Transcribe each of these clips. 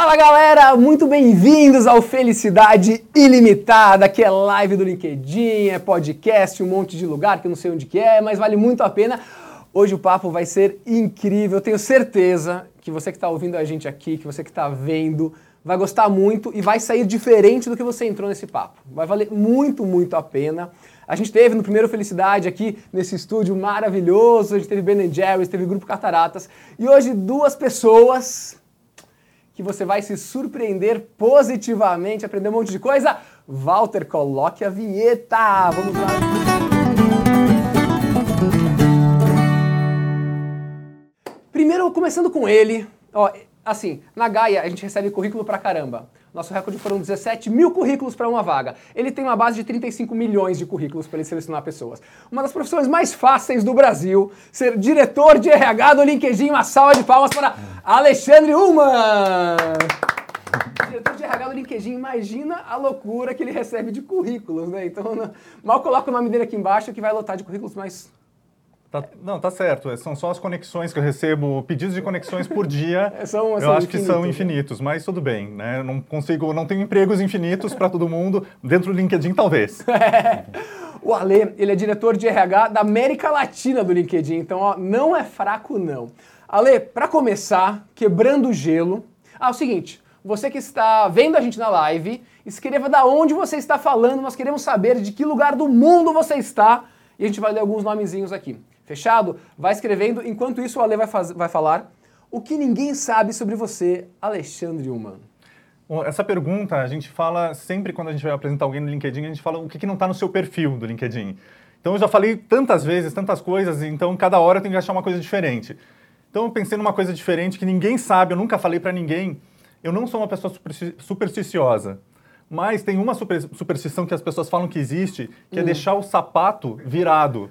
Fala galera, muito bem-vindos ao Felicidade Ilimitada, que é live do LinkedIn, é podcast, um monte de lugar que eu não sei onde que é, mas vale muito a pena. Hoje o papo vai ser incrível, eu tenho certeza que você que está ouvindo a gente aqui, que você que está vendo, vai gostar muito e vai sair diferente do que você entrou nesse papo. Vai valer muito, muito a pena. A gente teve no primeiro Felicidade aqui nesse estúdio maravilhoso, a gente teve Ben Jerry's, teve Grupo Cataratas e hoje duas pessoas que você vai se surpreender positivamente, aprender um monte de coisa. Walter, coloque a vinheta. Vamos lá. Primeiro, começando com ele, ó, assim, na Gaia a gente recebe currículo pra caramba. Nosso recorde foram 17 mil currículos para uma vaga. Ele tem uma base de 35 milhões de currículos para ele selecionar pessoas. Uma das profissões mais fáceis do Brasil, ser diretor de RH do LinkedIn. Uma salva de palmas para Alexandre Ullman! diretor de RH do LinkedIn, imagina a loucura que ele recebe de currículos, né? Então, mal coloca o nome dele aqui embaixo que vai lotar de currículos, mas Tá, não, tá certo. São só as conexões que eu recebo, pedidos de conexões por dia. são, eu são acho que são infinitos, mas tudo bem, né? Não consigo, não tenho empregos infinitos para todo mundo. Dentro do LinkedIn, talvez. o Ale, ele é diretor de RH da América Latina do LinkedIn, então ó, não é fraco não. Ale, para começar, quebrando o gelo. Ah, é o seguinte, você que está vendo a gente na live, escreva da onde você está falando, nós queremos saber de que lugar do mundo você está e a gente vai ler alguns nomezinhos aqui. Fechado? Vai escrevendo. Enquanto isso, o Ale vai, faz, vai falar o que ninguém sabe sobre você, Alexandre Human. Essa pergunta a gente fala sempre quando a gente vai apresentar alguém no LinkedIn, a gente fala o que, que não está no seu perfil do LinkedIn. Então eu já falei tantas vezes, tantas coisas, então cada hora eu tenho que achar uma coisa diferente. Então eu pensei numa coisa diferente que ninguém sabe, eu nunca falei para ninguém. Eu não sou uma pessoa supersticiosa, mas tem uma superstição que as pessoas falam que existe, que é hum. é deixar o sapato virado.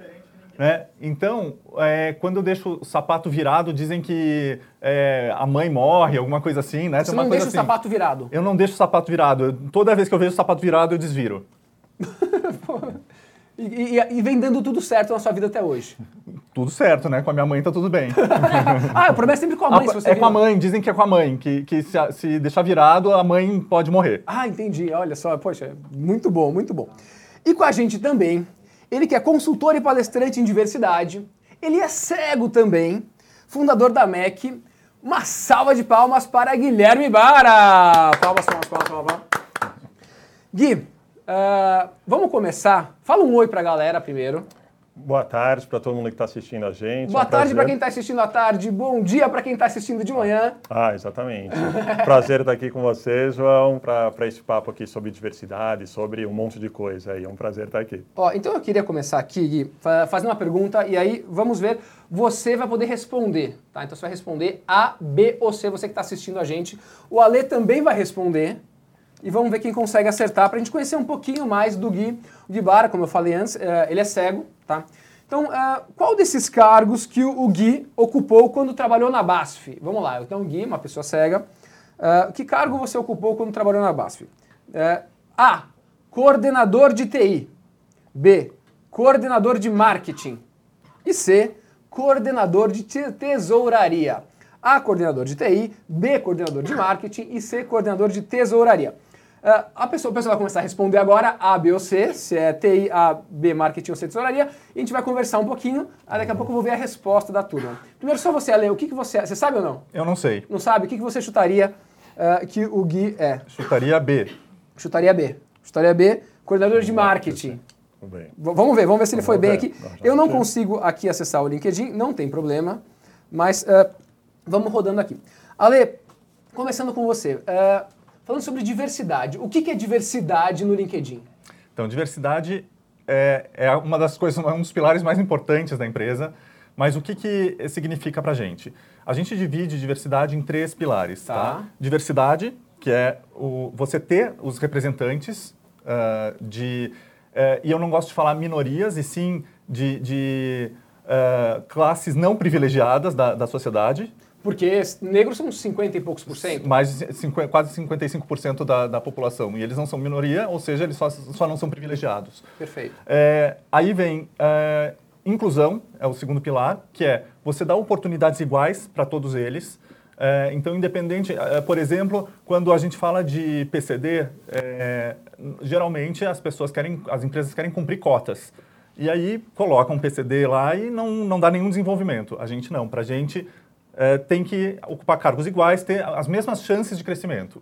Né? Então, é, quando eu deixo o sapato virado, dizem que é, a mãe morre, alguma coisa assim, né? Você não deixa assim. o sapato virado? Eu não deixo o sapato virado. Eu, toda vez que eu vejo o sapato virado, eu desviro. e, e, e, vem dando tudo certo na sua vida até hoje? Tudo certo, né? Com a minha mãe tá tudo bem. ah, o problema é sempre com a mãe, a, É vira. com a mãe, dizem que é com a mãe, que, que se, se deixar virado, a mãe pode morrer. Ah, entendi. Olha só, poxa, muito bom, muito bom. E com a gente também ele que é consultor e palestrante em diversidade, ele é cego também, fundador da MEC. Uma salva de palmas para Guilherme Bara! Palmas, palmas, palmas, palmas. Gui, uh, vamos começar? Fala um oi para a galera primeiro. Boa tarde para todo mundo que está assistindo a gente. Boa é um tarde para quem está assistindo à tarde. Bom dia para quem está assistindo de manhã. Ah, exatamente. prazer estar aqui com você, João, para esse papo aqui sobre diversidade, sobre um monte de coisa. É um prazer estar aqui. Ó, então eu queria começar aqui, Gui, fazendo uma pergunta e aí vamos ver. Você vai poder responder, tá? Então você vai responder A, B ou C, você que está assistindo a gente. O Ale também vai responder e vamos ver quem consegue acertar para a gente conhecer um pouquinho mais do Gui. O Gui Bara, como eu falei antes, é, ele é cego, tá? Então, uh, qual desses cargos que o Gui ocupou quando trabalhou na BASF? Vamos lá, então Gui, uma pessoa cega, uh, que cargo você ocupou quando trabalhou na BASF? A. Coordenador de TI. B. Coordenador de marketing. E C. Coordenador de tesouraria. A. Coordenador de TI. B. Coordenador de marketing. E C. Coordenador de tesouraria. Uh, a, pessoa, a pessoa vai começar a responder agora A, B ou C, se é TI, A, B, marketing ou C, tesouraria, e a gente vai conversar um pouquinho, aí daqui a pouco eu vou ver a resposta da turma. Primeiro, só você, Ale, o que, que você... Você sabe ou não? Eu não sei. Não sabe? O que, que você chutaria uh, que o Gui é? Chutaria B. Chutaria B. Chutaria B, coordenador de marketing. Bem. Vamos ver, vamos ver se ele foi bem aqui. Eu não consigo aqui acessar o LinkedIn, não tem problema, mas uh, vamos rodando aqui. Ale, começando com você. Uh, Falando sobre diversidade, o que é diversidade no LinkedIn? Então, diversidade é, é uma das coisas, um dos pilares mais importantes da empresa. Mas o que, que significa para a gente? A gente divide diversidade em três pilares. Tá. tá? Diversidade, que é o, você ter os representantes uh, de. Uh, e eu não gosto de falar minorias, e sim de, de uh, classes não privilegiadas da, da sociedade. Porque negros são 50 e poucos por cento. Mais de, quase 55% da, da população. E eles não são minoria, ou seja, eles só, só não são privilegiados. Perfeito. É, aí vem é, inclusão, é o segundo pilar, que é você dar oportunidades iguais para todos eles. É, então, independente, é, por exemplo, quando a gente fala de PCD, é, geralmente as pessoas querem, as empresas querem cumprir cotas. E aí colocam um PCD lá e não, não dá nenhum desenvolvimento. A gente não. Para a gente é, tem que ocupar cargos iguais, ter as mesmas chances de crescimento.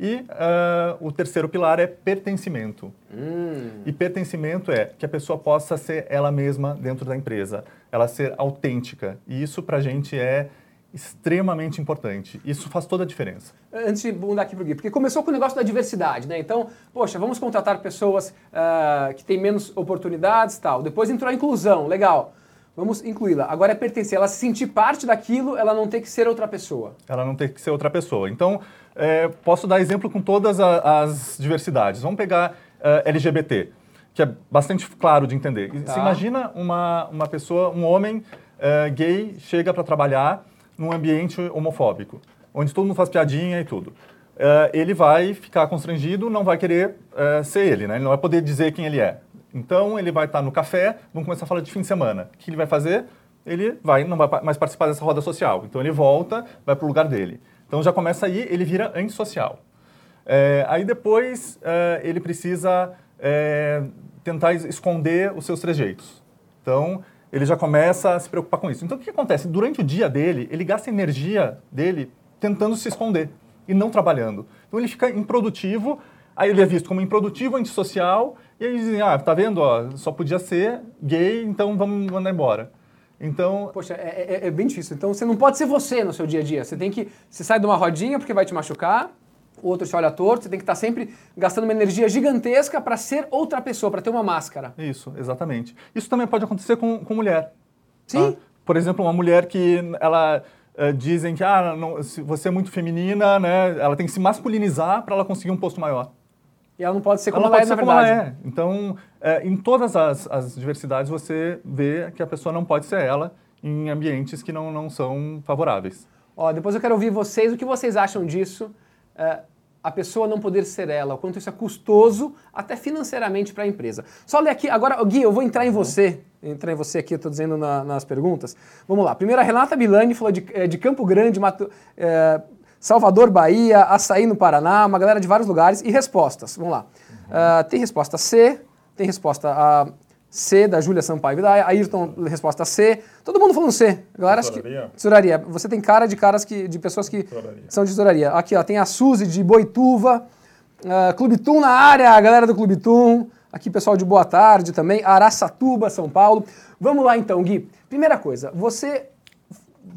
E uh, o terceiro pilar é pertencimento. Hum. E pertencimento é que a pessoa possa ser ela mesma dentro da empresa, ela ser autêntica. E isso para a gente é extremamente importante. Isso faz toda a diferença. Antes de mudar aqui para o Gui, porque começou com o negócio da diversidade, né? Então, poxa, vamos contratar pessoas uh, que têm menos oportunidades tal. Depois entrou a inclusão, legal. Vamos incluí-la. Agora é pertencer, ela se sentir parte daquilo, ela não tem que ser outra pessoa. Ela não tem que ser outra pessoa. Então, é, posso dar exemplo com todas a, as diversidades. Vamos pegar uh, eh, LGBT, que é bastante claro de entender. Tá. Você imagina uma, uma pessoa, um homem uh, gay, chega para trabalhar num ambiente homofóbico, onde todo mundo faz piadinha e tudo. Uh, ele vai ficar constrangido, não vai querer ser ele, né? ele não vai poder dizer quem ele é. Então ele vai estar no café, vamos começar a falar de fim de semana. O que ele vai fazer? Ele vai, não vai mais participar dessa roda social. Então ele volta, vai para o lugar dele. Então já começa aí, ele vira antissocial. É, aí depois é, ele precisa é, tentar esconder os seus trejeitos. Então ele já começa a se preocupar com isso. Então, o que acontece? Durante o dia dele, ele gasta energia dele tentando se esconder e não trabalhando. Então, ele fica improdutivo, aí ele é visto como improdutivo, antissocial, e aí dizem, ah, tá vendo, ó, só podia ser gay, então vamos mandar embora. Então... Poxa, é, é, é, bem difícil. Então, você não pode ser você no seu dia a dia. Você tem que... Você sai de uma rodinha porque vai te machucar, o outro te olha torto, você tem que estar sempre gastando uma energia gigantesca para ser outra pessoa, para ter uma máscara. Isso, exatamente. Isso também pode acontecer com, com mulher. Sim. Tá? Por exemplo, uma mulher que ela uh, dizem que ah, não, se você é muito feminina, né, ela tem que se masculinizar para ela conseguir um posto maior. E ela não pode ser como ela, ela é, na verdade. Ela é. Então, é, em todas as, as diversidades, você vê que a pessoa não pode ser ela em ambientes que não, não são favoráveis. Ó, depois eu quero ouvir vocês, o que vocês acham disso. É, a pessoa não poder ser ela, o quanto isso é custoso, até financeiramente para a empresa. Só ler aqui, agora, Gui, eu vou entrar em uhum. você, entrar em você aqui, eu estou dizendo na, nas perguntas. Vamos lá. Primeiro, a Renata Milani falou de, é, de Campo Grande, Mato, é, Salvador, Bahia, Açaí no Paraná, uma galera de vários lugares, e respostas. Vamos lá. Uhum. Uh, tem resposta C, tem resposta A, C da Júlia Sampaio Vidaia, Ayrton, resposta C. Todo mundo falando C. Galera, tesouraria. Que, tesouraria. Você tem cara de caras que, de pessoas que tesouraria. são de tesouraria. Aqui, ó, tem a Suzy de Boituva, uh, Clube Tum na área, a galera do Clube Tum. Aqui, pessoal de Boa Tarde também, Araçatuba, São Paulo. Vamos lá então, Gui. Primeira coisa, você.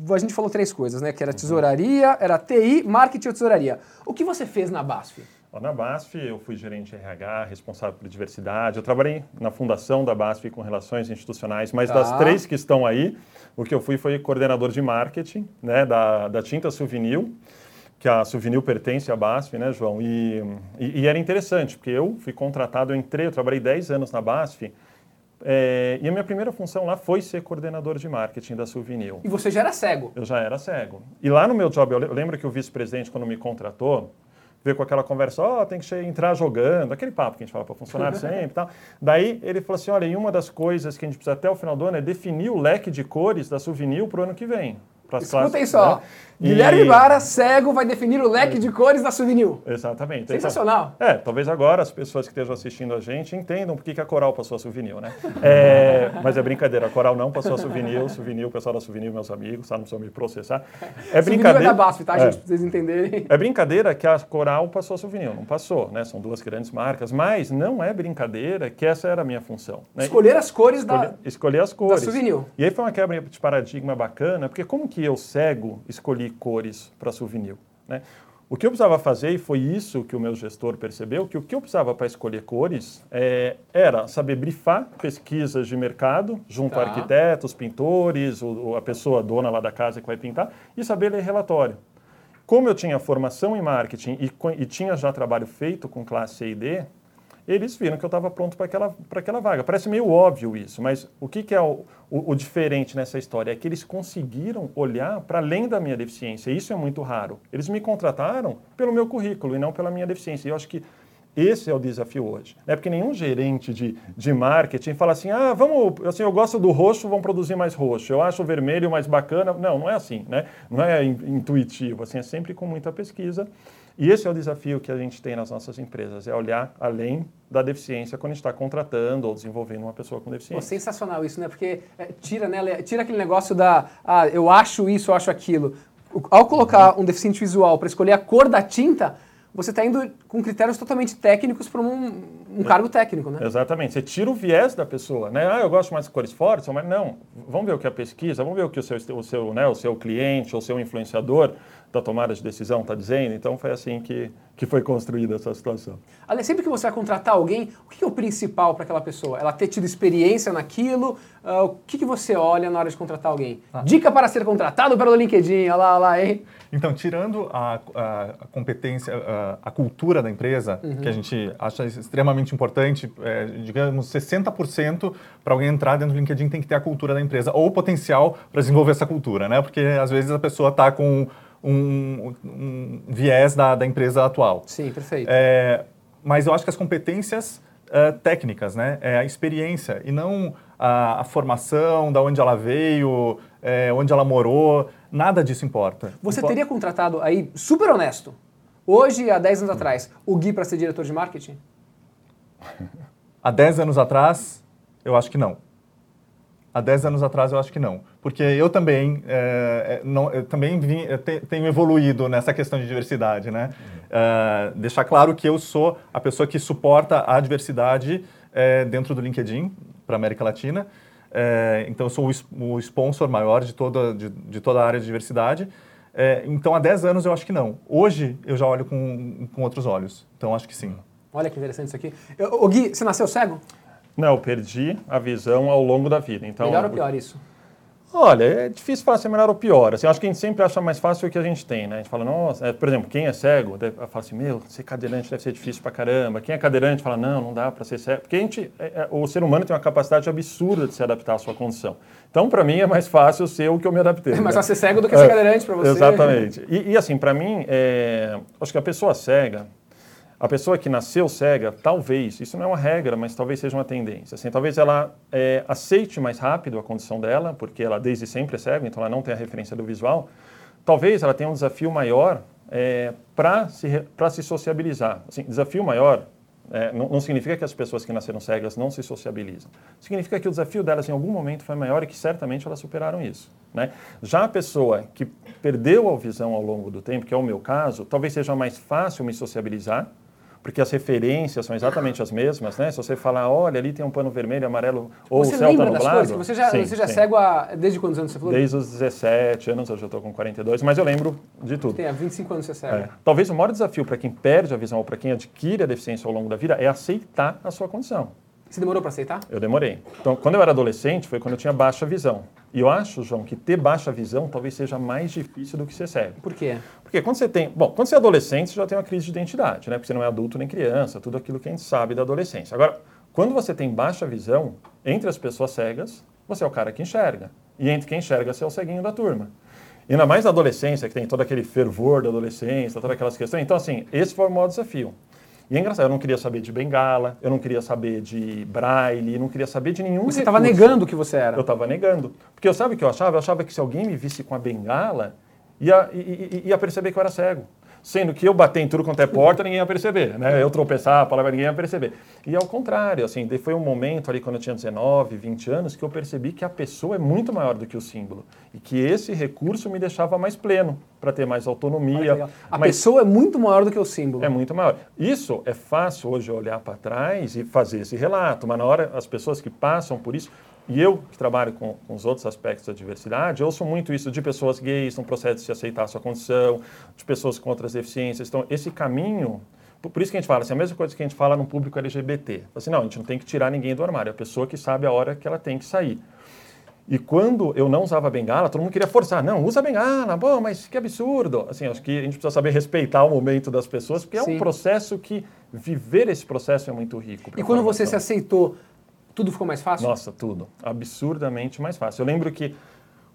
A gente falou três coisas, né? Que era tesouraria, era TI, marketing ou tesouraria. O que você fez na BASF? Na BASF, eu fui gerente RH, responsável por diversidade. Eu trabalhei na fundação da BASF com relações institucionais, mas tá. das três que estão aí, o que eu fui foi coordenador de marketing né, da, da tinta Souvenir, que a Souvenir pertence à BASF, né, João? E, e, e, era interessante, porque eu fui contratado, eu entrei, eu trabalhei 10 anos na BASF, é, e a minha primeira função lá foi ser coordenador de marketing da Souvenir. E você já era cego? Eu já era cego. E lá no meu job, eu lembro que o vice-presidente, quando me contratou, veio com aquela conversa, ó, oh, tem que entrar jogando, aquele papo que a gente fala para funcionário sempre e tal. Daí ele falou assim, olha, e uma das coisas que a gente precisa até o final do ano é definir o leque de cores da Souvenir para o ano que vem. Escutem só. Né? Guilherme. Vara, cego, vai definir o leque de cores da Souvenir. Exatamente. Então, Sensacional. É, talvez agora as pessoas que estejam assistindo a gente entendam por que a Coral passou a Souvenir, né? É, mas é brincadeira, a Coral não passou a Souvenir, o Souvenir, o pessoal da Souvenir, meus amigos, tá? Não precisam me processar. É brincadeira. é da BASF, tá, é. gente? Pra vocês entenderem. É brincadeira que a Coral passou a Souvenir, não passou, né? São duas grandes marcas, mas não é brincadeira que essa era a minha função. Né? Escolher as cores escolher, da... Escolher as cores. Da Souvenir. E aí foi uma quebra de paradigma bacana, porque como que eu, cego, escolhi cores para souvenir. Né? O que eu precisava fazer, e foi isso que o meu gestor percebeu, que o que eu precisava para escolher cores é, era saber brifar pesquisas de mercado junto tá. a arquitetos, pintores, o, a pessoa dona lá da casa que vai pintar, e saber ler relatório. Como eu tinha formação em marketing e, e tinha já trabalho feito com classe C e D, eles viram que eu estava pronto para aquela, aquela vaga. Parece meio óbvio isso, mas o que, que é o, o, o, diferente nessa história? É que eles conseguiram olhar para além da minha deficiência. Isso é muito raro. Eles me contrataram pelo meu currículo e não pela minha deficiência. E eu acho que Esse é o desafio hoje. É porque nenhum gerente de, de marketing fala assim, ah, vamos, assim, eu gosto do roxo, vamos produzir mais roxo. Eu acho o vermelho mais bacana. Não, não é assim, né? Não é intuitivo, assim, é sempre com muita pesquisa. E esse é o desafio que a gente tem nas nossas empresas, é olhar além da deficiência quando a gente está contratando ou desenvolvendo uma pessoa com deficiência. Pô, sensacional isso, né? Porque é, tira, né, tira aquele negócio da, ah, eu acho isso, eu acho aquilo. Ao colocar um deficiente visual para escolher a cor da tinta, você está indo com critérios totalmente técnicos para um, um, cargo técnico, né? Exatamente. Você tira o viés da pessoa, né? Ah, eu gosto mais de cores fortes, mas não. Vamos ver o que a pesquisa, vamos ver o que o seu, o seu, né, o seu cliente ou o seu influenciador da tomada de decisão está dizendo. Então foi assim que, que foi construída essa situação. Ale, sempre que você vai contratar alguém, o que é o principal para aquela pessoa? Ela ter tido experiência naquilo? Uh, o que, que você olha na hora de contratar alguém? Ah. Dica para ser contratado pelo LinkedIn, olha lá, olha lá, hein? Então, tirando a, a, competência, a, a, cultura da empresa, uhum. que a gente acha extremamente importante, é, digamos 60% para alguém entrar dentro do LinkedIn tem que ter a cultura da empresa, ou o potencial para desenvolver essa cultura, né? Porque às vezes a pessoa está com um, um viés da, da, empresa atual. Sim, perfeito. É, mas eu acho que as competências uh, técnicas, né? É a experiência e não a, a formação, da onde ela veio, é, onde ela morou, nada disso importa. Você teria contratado aí, super honesto, hoje, há 10 anos atrás, o Gui para ser diretor de marketing? há 10 anos atrás, eu acho que não. Há 10 anos atrás eu acho que não, porque eu também, é, não, eu também vim, eu te, tenho evoluído nessa questão de diversidade, né? Uhum. É, deixar claro que eu sou a pessoa que suporta a diversidade é, dentro do LinkedIn para América Latina, então eu sou o, o sponsor maior de toda, de, de, toda a área de diversidade. então há 10 anos eu acho que não. Hoje eu já olho com, com outros olhos, então acho que sim. Olha que interessante isso aqui. O Gui, você nasceu cego? Não, eu perdi a visão ao longo da vida. Então, melhor ou pior isso? Olha, é difícil falar se é melhor ou pior. Assim, eu acho que a gente sempre acha mais fácil o que a gente tem, né? A gente fala, nossa, é, por exemplo, quem é cego, deve, fala assim, meu, ser cadeirante deve ser difícil pra caramba. Quem é cadeirante fala, não, não dá para ser cego. Porque a gente, é, é, o ser humano tem uma capacidade absurda de se adaptar à sua condição. Então, para mim, é mais fácil ser o que eu me adaptei. É mais né? fácil ser cego do que ser é, cadeirante para você. Exatamente. E, e assim, para mim, é, acho que a pessoa cega, a pessoa que nasceu cega, talvez, isso não é uma regra, mas talvez seja uma tendência. Assim, talvez ela é, aceite mais rápido a condição dela, porque ela desde sempre é cega, então ela não tem a referência do visual. Talvez ela tenha um desafio maior é, para se, se sociabilizar. Assim, desafio maior é, não, não, significa que as pessoas que nasceram cegas não se sociabilizam. Significa que o desafio delas em algum momento foi maior e que certamente elas superaram isso. Né? Já a pessoa que perdeu a visão ao longo do tempo, que é o meu caso, talvez seja mais fácil me sociabilizar, porque as referências são exatamente as mesmas, né? Se você falar, olha, ali tem um pano vermelho, amarelo, ou você o céu está nublado. Você já, sim, você já é cego há, desde quantos anos você falou? Desde os 17 anos, hoje eu estou com 42, mas eu lembro de tudo. Tem, há 25 anos você é cego. É. Talvez o maior desafio para quem perde a visão ou para quem adquire a deficiência ao longo da vida é aceitar a sua condição. Você demorou para aceitar? Eu demorei. Então, quando eu era adolescente, foi quando eu tinha baixa visão. E eu acho, João, que ter baixa visão talvez seja mais difícil do que ser cego. Por quê? Porque quando você tem. Bom, quando você é adolescente, você já tem uma crise de identidade, né? Porque você não é adulto nem criança, tudo aquilo que a gente sabe da adolescência. Agora, quando você tem baixa visão, entre as pessoas cegas, você é o cara que enxerga. E entre quem enxerga, você é o ceguinho da turma. E ainda mais na adolescência, que tem todo aquele fervor da adolescência, todas aquelas questões. Então, assim, esse foi o maior desafio. E é engraçado, eu não queria saber de bengala, eu não queria saber de braille, não queria saber de nenhum Você estava negando o que você era. Eu estava negando. Porque eu sabe o que eu achava? Eu achava que se alguém me visse com a bengala, ia, ia, ia perceber que eu era cego sendo que eu bater em tudo quanto é porta, ninguém ia perceber, né? Eu tropeçar, a palavra ninguém ia perceber. E ao contrário, assim, foi um momento ali quando eu tinha 19, 20 anos que eu percebi que a pessoa é muito maior do que o símbolo e que esse recurso me deixava mais pleno para ter mais autonomia. A Mas pessoa é muito maior do que o símbolo. É muito maior. Isso é fácil hoje olhar para trás e fazer esse relato, mas na hora as pessoas que passam por isso e eu, que trabalho com, com, os outros aspectos da diversidade, ouço muito isso de pessoas gays no processo de se aceitar a sua condição, de pessoas com outras deficiências. Então, esse caminho, por isso que a gente fala, assim, a mesma coisa que a gente fala no público LGBT. Assim, não, a gente não tem que tirar ninguém do armário, é a pessoa que sabe a hora que ela tem que sair. E quando eu não usava bengala, todo mundo queria forçar. Não, usa bengala, bom, mas que absurdo. Assim, acho que a gente precisa saber respeitar o momento das pessoas, porque Sim. é um processo que viver esse processo é muito rico. E quando você se aceitou tudo ficou mais fácil? Nossa, tudo. Absurdamente mais fácil. Eu lembro que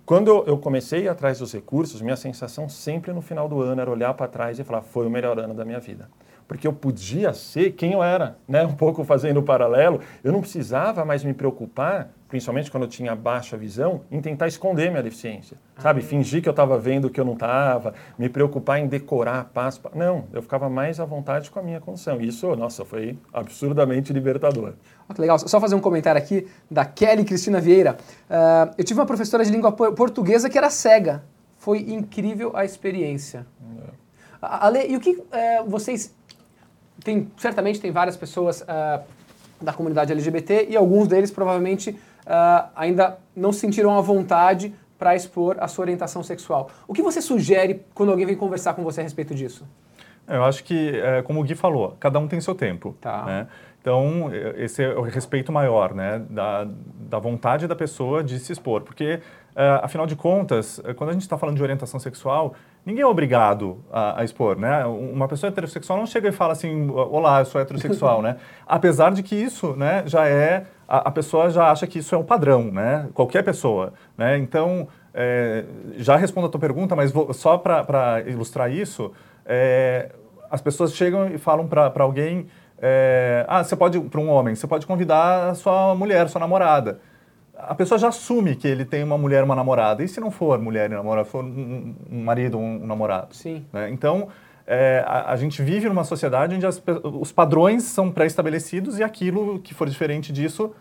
Quando eu comecei atrás dos recursos, minha sensação sempre no final do ano era olhar para trás e falar: foi o melhor ano da minha vida porque eu podia ser quem eu era, né? Um pouco fazendo o paralelo, eu não precisava mais me preocupar, principalmente quando eu tinha baixa visão, em tentar esconder minha deficiência, sabe? Ah. Fingir que eu estava vendo o que eu não estava, me preocupar em decorar passo. Não, eu ficava mais à vontade com a minha condição. Isso, nossa, foi absurdamente libertador. Oh, que legal. Só fazer um comentário aqui da Kelly Cristina Vieira. Uh, eu tive uma professora de língua portuguesa que era cega. Foi incrível a experiência. É. Ale, e o que uh, vocês tem, certamente tem várias pessoas uh, da comunidade LGBT e alguns deles provavelmente uh, ainda não se sentiram à vontade para expor a sua orientação sexual. O que você sugere quando alguém vem conversar com você a respeito disso? Eu acho que, é, como o Gui falou, cada um tem seu tempo. Tá. Né? Então, esse é o respeito maior, né? Da, da vontade da pessoa de se expor. Porque, é, afinal de contas, quando a gente está falando de orientação sexual, ninguém é obrigado a, a, expor, né? Uma pessoa heterossexual não chega e fala assim, olá, eu sou heterossexual, né? Apesar de que isso, né, já é, a, a, pessoa já acha que isso é um padrão, né? Qualquer pessoa, né? Então, é, já respondo a tua pergunta, mas vou, só para ilustrar isso, é, as pessoas chegam e falam para alguém, é, ah, você pode, para um homem, você pode convidar a sua mulher, sua namorada a pessoa já assume que ele tem uma mulher, uma namorada. E se não for mulher e namorada, for um, um marido, um, um, namorado? Sim. Né? Então, é, a, a, gente vive numa sociedade onde as, os padrões são pré-estabelecidos e aquilo que for diferente disso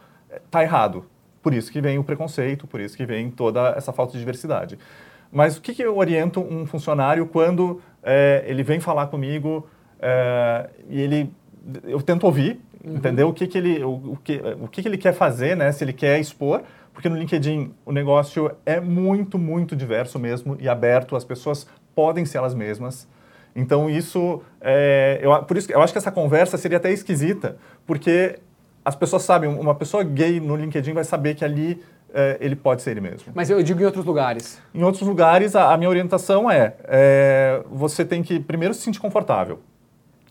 está errado. Por isso que vem o preconceito, por isso que vem toda essa falta de diversidade. Mas o que, que eu oriento um funcionário quando é, ele vem falar comigo é, e ele eu tento ouvir, uhum. entender o que, que ele o, o, que, o que, que ele quer fazer, né? Se ele quer expor, porque no LinkedIn o negócio é muito, muito diverso mesmo e aberto, as pessoas podem ser elas mesmas. Então isso, é, eu, por isso eu acho que essa conversa seria até esquisita, porque as pessoas sabem, uma pessoa gay no LinkedIn vai saber que ali é, ele pode ser ele mesmo. Mas eu digo em outros lugares. Em outros lugares, a, a minha orientação é, é, você tem que primeiro se sentir confortável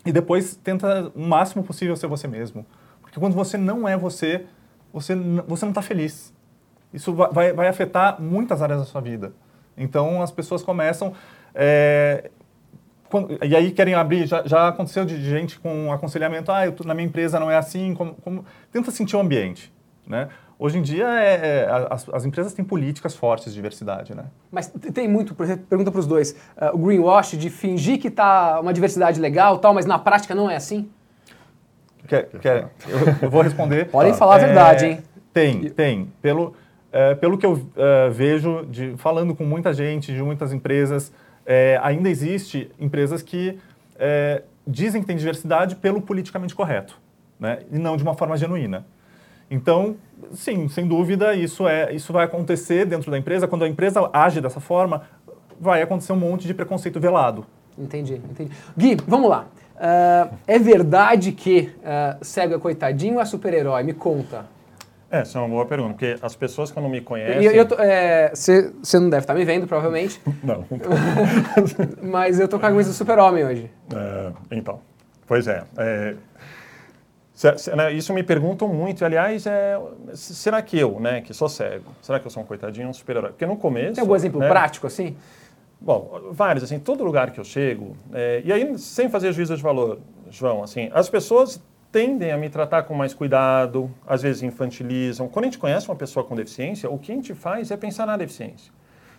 e depois tenta o máximo possível ser você mesmo. Porque quando você não é você, você, você não está feliz. Isso vai, vai afetar muitas áreas da sua vida. Então as pessoas começam. É, quando, e aí querem abrir. Já, já, aconteceu de gente com aconselhamento: ah, eu, na minha empresa não é assim. Como, como, tenta sentir o ambiente. Né? Hoje em dia, é, é, as, as, empresas têm políticas fortes de diversidade, né? Mas tem muito, por exemplo, pergunta para os dois, uh, o greenwash de fingir que está uma diversidade legal tal, mas na prática não é assim? Quer, quer, eu, eu vou responder. Podem falar a verdade, hein? Tem, tem. Pelo, é, pelo que eu uh, vejo, de, falando com muita gente, de muitas empresas, é, ainda existe empresas que é, dizem que tem diversidade pelo politicamente correto, né? E não de uma forma genuína. Então, sim, sem dúvida, isso, é, isso vai acontecer dentro da empresa. Quando a empresa age dessa forma, vai acontecer um monte de preconceito velado. Entendi, entendi. Gui, vamos lá. Uh, é verdade que uh, é coitadinho ou é super-herói? Me conta. É, essa é uma boa pergunta, porque as pessoas quando me conhecem... Você é, não deve estar me vendo, provavelmente. não. Mas eu tô com a camisa do super-homem hoje. É, então, pois é. é né, isso me perguntam muito. Aliás, é, será que eu, né, que sou cego, será que eu sou um coitadinho, um super-herói? Porque no começo. Tem algum exemplo né, prático assim? Bom, vários, assim, todo lugar que eu chego, é, e aí sem fazer juízo de valor, João, assim, as pessoas tendem a me tratar com mais cuidado, às vezes infantilizam. Quando a gente conhece uma pessoa com deficiência, o que a gente faz é pensar na deficiência.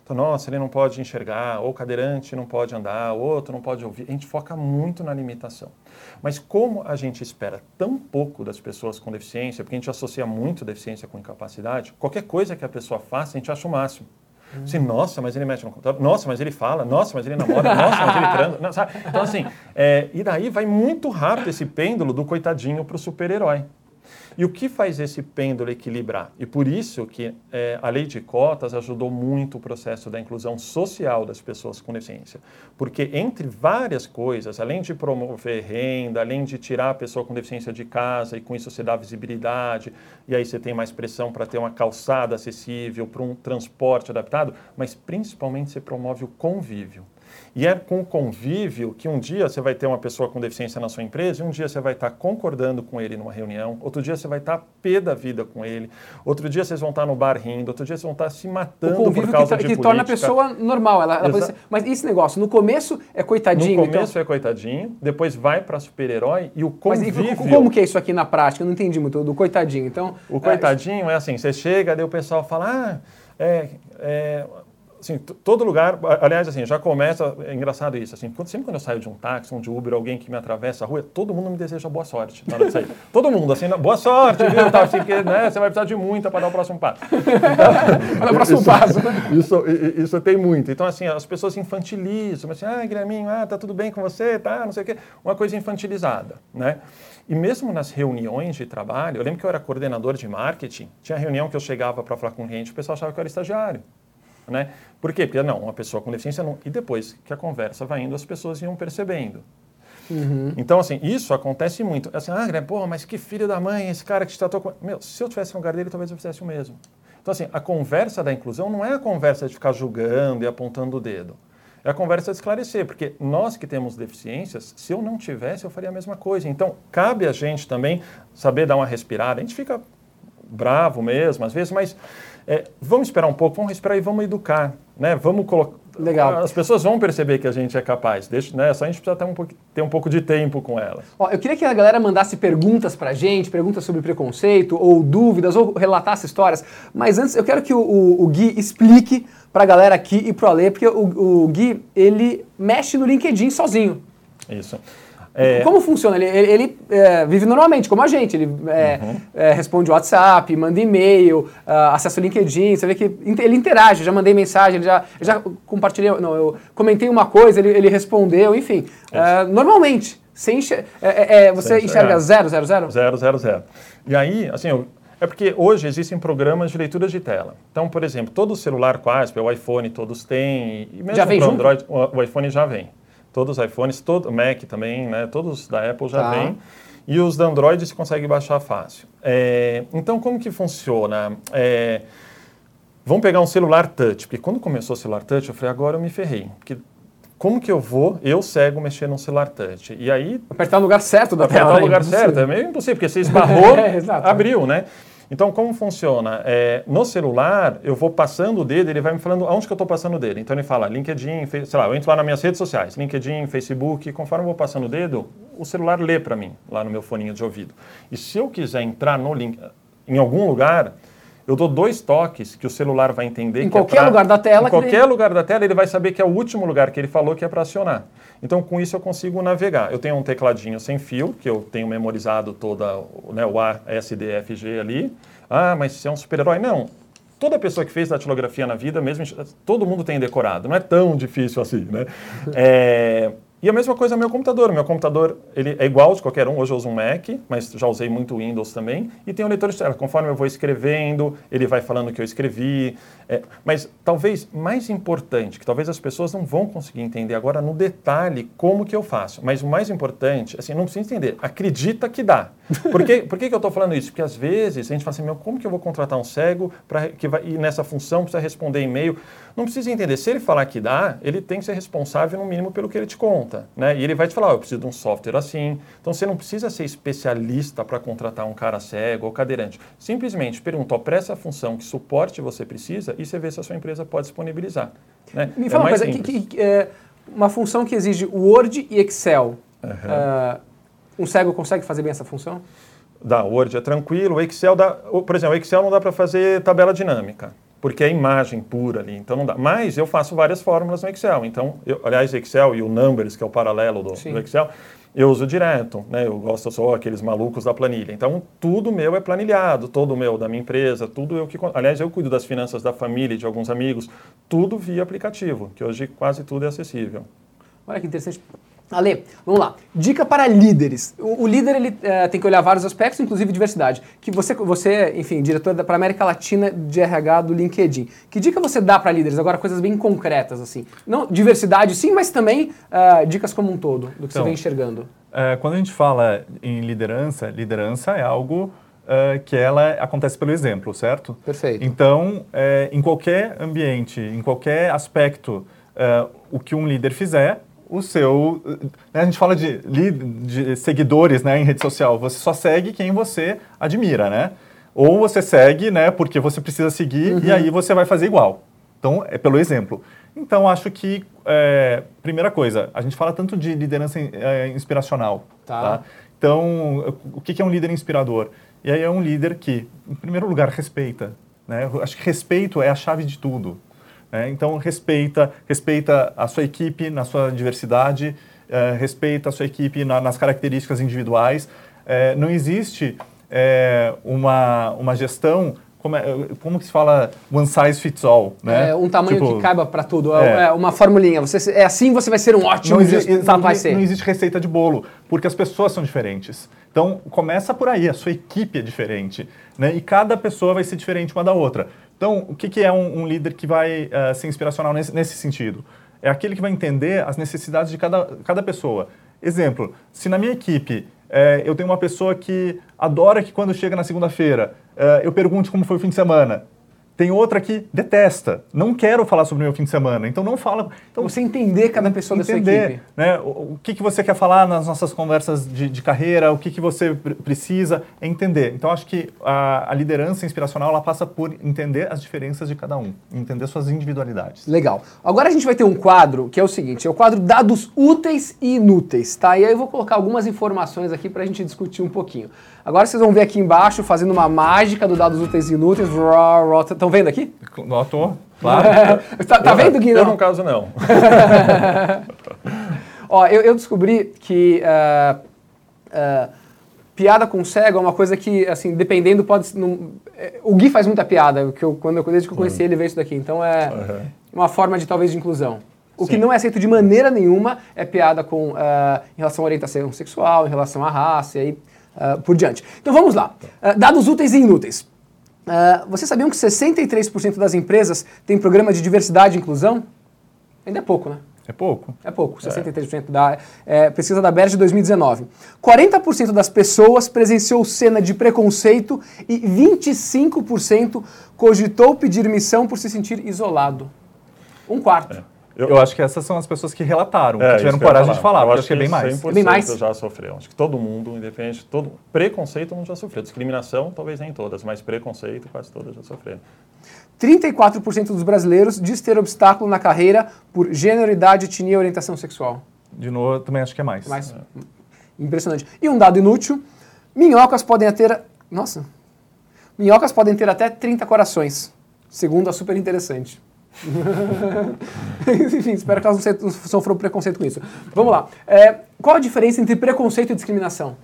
Então, nossa, ele não pode enxergar, ou cadeirante não pode andar, o outro não pode ouvir. A gente foca muito na limitação. Mas como a gente espera tão pouco das pessoas com deficiência, porque a gente associa muito deficiência com incapacidade, qualquer coisa que a pessoa faça, a gente acha o máximo. Hum. Assim, nossa, mas ele mexe no computador, nossa, mas ele fala, nossa, mas ele namora, nossa, mas ele transa. Não, sabe? Então, assim, é, e daí vai muito rápido esse pêndulo do coitadinho para o super-herói. E o que faz esse pêndulo equilibrar? E por isso que é, a lei de cotas ajudou muito o processo da inclusão social das pessoas com deficiência. Porque entre várias coisas, além de promover renda, além de tirar a pessoa com deficiência de casa e com isso você dá visibilidade, e aí você tem mais pressão para ter uma calçada acessível, para um transporte adaptado, mas principalmente você promove o convívio. E é com o convívio que um dia você vai ter uma pessoa com deficiência na sua empresa, e um dia você vai estar concordando com ele numa reunião, outro dia você vai estar pé da vida com ele, outro dia vocês vão estar no bar rindo, outro dia vocês vão estar se matando o convívio por causa que, de que política. torna a pessoa normal. Ela, ela ser, mas esse negócio, no começo é coitadinho. No começo então, é coitadinho, depois vai para super-herói e o mas e convívio... como que é isso aqui na prática? Eu não entendi muito do coitadinho. Então, O coitadinho é assim, você chega, daí o pessoal fala, ah, é, é, assim, todo lugar, aliás, assim, já começa, é engraçado isso, assim, quando- sempre quando eu saio de um táxi, um de Uber, alguém que me atravessa a rua, todo mundo me deseja boa sorte na hora de sair. todo mundo, assim, boa sorte, viu, tal, assim, porque, né, você vai precisar de muita para dar o próximo passo. Vai dar o próximo Isso- passo, né? Isso, isso tem muito. Então, assim, as pessoas infantilizam, assim, ah, Guilherminho, ah, tá tudo bem com você, tá, não sei o quê. Uma coisa infantilizada, né? E mesmo nas reuniões de trabalho, eu lembro que eu era coordenador de marketing, tinha reunião que eu chegava para falar com o cliente, o pessoal achava que eu era estagiário. Né? Por quê? Porque não, uma pessoa com deficiência não. E depois que a conversa vai indo, as pessoas iam percebendo. Então, assim, isso acontece muito. Assim, ah, Guilherme, porra, mas que filho da mãe, esse cara que te tratou com. Meu, se eu tivesse no lugar dele, talvez eu fizesse o mesmo. Então, assim, a conversa da inclusão não é a conversa de ficar julgando e apontando o dedo. É a conversa de esclarecer, porque nós que temos deficiências, se eu não tivesse, eu faria a mesma coisa. Então, cabe a gente também saber dar uma respirada. A gente fica bravo mesmo, às vezes, mas é, vamos esperar um pouco, vamos respirar e vamos educar, né? Vamos colocar. Legal. As pessoas vão perceber que a gente é capaz. Deixa, né? Só a gente precisa ter um, pouco, ter um pouco de tempo com elas. Ó, eu queria que a galera mandasse perguntas pra gente, perguntas sobre preconceito, ou dúvidas, ou relatasse histórias. Mas antes, eu quero que o, o- o Gui explique pra galera aqui e pro Alê, porque o, o Gui, ele mexe no LinkedIn sozinho. Isso. É, Como funciona? Ele, ele- ele, é, vive normalmente, como a gente. Ele é, Uhum. é, responde o WhatsApp, manda e-mail, ah, acessa o LinkedIn. Você vê que ele interage. Eu já mandei mensagem, ele já, eu já compartilhei. Não, eu comentei uma coisa, ele, ele respondeu, enfim. É, normalmente. É, é, é, você Sem enxerga enxergar. 000? Zero, Zero, zero, zero. E aí, assim, eu- é porque hoje existem programas de leitura de tela. Então, por exemplo, todo celular quase, o iPhone todos têm, e mesmo Já vem pro junto? Android, o, o iPhone já vem. Todos os iPhones, todo, Mac também, né? Todos da Apple já Tá. vem. E os da Android se consegue baixar fácil. É, então, como que funciona? É, vamos pegar um celular touch, porque quando começou o celular touch, eu falei, agora eu me ferrei. Porque como que eu vou, eu cego, mexer num celular touch? E aí Apertar no lugar certo da apertar tela. o né? lugar Impossível. certo. É meio impossível, porque você esbarrou, É, abriu, né? Então, como funciona? É, no celular, eu vou passando o dedo, ele vai me falando aonde que eu estou passando o dedo. Então, ele fala LinkedIn, sei lá, eu entro lá nas minhas redes sociais, LinkedIn, Facebook, conforme eu vou passando o dedo, o celular lê para mim, lá no meu foninho de ouvido. E se eu quiser entrar no link, em algum lugar, eu dou dois toques que o celular vai entender Em que é qualquer pra- lugar da tela Em que ele- qualquer lugar da tela, ele vai saber que é o último lugar que ele falou que é para acionar. Então, com isso, eu consigo navegar. Eu tenho um tecladinho sem fio, que eu tenho memorizado toda o- né, o A, S, D, F, G ali. Ah, mas você é um super-herói? Não. Toda pessoa que fez datilografia na vida, mesmo todo mundo tem decorado. Não é tão difícil assim, né? É, e a mesma coisa no meu computador. Meu computador ele é igual de qualquer um. Hoje eu uso um Mac, mas já usei muito Windows também. E tem um leitor tela. Conforme eu vou escrevendo, ele vai falando o que eu escrevi. É, mas talvez mais importante, que talvez as pessoas não vão conseguir entender agora no detalhe como que eu faço. Mas o mais importante, assim, não precisa entender. Acredita que dá. Por que, por que, que eu estou falando isso? Porque às vezes a gente fala assim, meu, como que eu vou contratar um cego para que vai ir nessa função, precisa responder e-mail? Não precisa entender. Se ele falar que dá, ele tem que ser responsável no mínimo pelo que ele te conta. Né? E ele vai te falar, oh, eu preciso de um software assim. Então você não precisa ser especialista para contratar um cara cego ou cadeirante. Simplesmente pergunta, ó, para essa função, que suporte você precisa, e você vê se a sua empresa pode disponibilizar. Né? Me É fala uma mais coisa, que, que- é, uma função que exige Word e Excel. Ah, um cego consegue fazer bem essa função? Da Word é tranquilo, o Excel dá, por exemplo, o Excel não dá para fazer tabela dinâmica, porque é imagem pura ali, então não dá. Mas eu faço várias fórmulas no Excel, então, eu, aliás, Excel e o Numbers, que é o paralelo do, do Excel, eu uso direto, né? Eu gosto, sou aqueles malucos da planilha. Então, tudo meu é planilhado, todo meu da minha empresa, tudo eu que, aliás, eu cuido das finanças da família e de alguns amigos, tudo via aplicativo, que hoje quase tudo é acessível. Olha que interessante. Ale, vamos lá. Dica para líderes. O, o líder ele eh, tem que olhar vários aspectos, inclusive diversidade. Que você, você, enfim, diretor para América Latina de RH do LinkedIn. Que dica você dá para líderes? Agora coisas bem concretas assim. Não diversidade, sim, mas também ah, dicas como um todo do que você Então, vem enxergando. É, quando a gente fala em liderança, liderança é algo é, que ela acontece pelo exemplo, certo? Perfeito. Então, é, em qualquer ambiente, em qualquer aspecto é, o que um líder fizer, o seu. Né, a gente fala de, de seguidores né, em rede social. Você só segue quem você admira, né? Ou você segue, né, porque você precisa seguir uhum. e aí você vai fazer igual. Então, é pelo exemplo. Então, acho que, é, primeira coisa, a gente fala tanto de liderança é, inspiracional. Tá. tá? Então, o que é um líder inspirador? E aí é um líder que, em primeiro lugar, respeita. Né? acho que respeito é a chave de tudo. Né? Então, respeita, respeita a sua equipe na sua diversidade, é, respeita a sua equipe na, nas características individuais. É, não existe é, uma, uma gestão como, é, como que se fala one size fits all, né? É, um tamanho tipo, que caiba para tudo, é, é, uma formulinha. Você, é assim você vai ser um ótimo não existe, exato, não vai ser. Não existe receita de bolo, porque as pessoas são diferentes. Então, começa por aí, a sua equipe é diferente, né? E cada pessoa vai ser diferente uma da outra. Então, o que, que é um, um, líder que vai uh, ser inspiracional nesse, nesse sentido? É aquele que vai entender as necessidades de cada, cada pessoa. Exemplo, se na minha equipe é, eu tenho uma pessoa que adora que quando chega na segunda-feira é, eu pergunte como foi o fim de semana. Tem outra que detesta, não quero falar sobre o meu fim de semana, então não fala. Então, você entender cada pessoa entender, da sua equipe. Né, o, o que, que você quer falar nas nossas conversas de, de carreira, o que, que você precisa, é entender. Então, acho que a, a, liderança inspiracional ela passa por entender as diferenças de cada um, entender suas individualidades. Legal. Agora a gente vai ter um quadro que é o seguinte: é o quadro dados úteis e inúteis, tá? E aí eu vou colocar algumas informações aqui para a gente discutir um pouquinho. Agora vocês vão ver aqui embaixo, fazendo uma mágica do dados úteis e inúteis. Estão vendo aqui? Notou, claro. tá, tá vendo, Gui? Eu, no caso, não. Ó, eu, eu, descobri que uh, uh, piada com cego é uma coisa que, assim, dependendo, pode... Não, é, o Gui faz muita piada, que eu, quando eu, desde que eu conheci uhum. ele, veio isso daqui. Então é uhum. uma forma de, talvez, de inclusão. O Sim. que não é aceito de maneira nenhuma é piada com, uh, em relação à orientação sexual, em relação à raça, e aí uh, por diante. Então vamos lá. Uh, dados úteis e inúteis. Uh, vocês sabiam que 63% das empresas têm programa de diversidade e inclusão? Ainda é pouco, né? É pouco. É pouco, 63% é. da é, pesquisa da BERJ de 2019. 40% das pessoas presenciou cena de preconceito e 25% cogitou pedir missão por se sentir isolado. Um quarto. É. Eu, eu, acho que essas são as pessoas que relataram, é, que tiveram coragem de falar, eu acho que é bem mais. 100% bem mais. já sofreu. Acho que todo mundo, independente, todo preconceito não já sofreu. Discriminação, talvez nem todas, mas preconceito quase todas já sofreram. 34% dos brasileiros diz ter obstáculo na carreira por gênero, idade, etnia e orientação sexual. De novo, eu também acho que é mais. mais. É. Impressionante. E um dado inútil, minhocas podem ter... Nossa. Minhocas podem ter até 30 corações, segundo a super interessante. Enfim, espero que elas não sofram preconceito com isso. Vamos lá. É, qual a diferença entre preconceito e discriminação?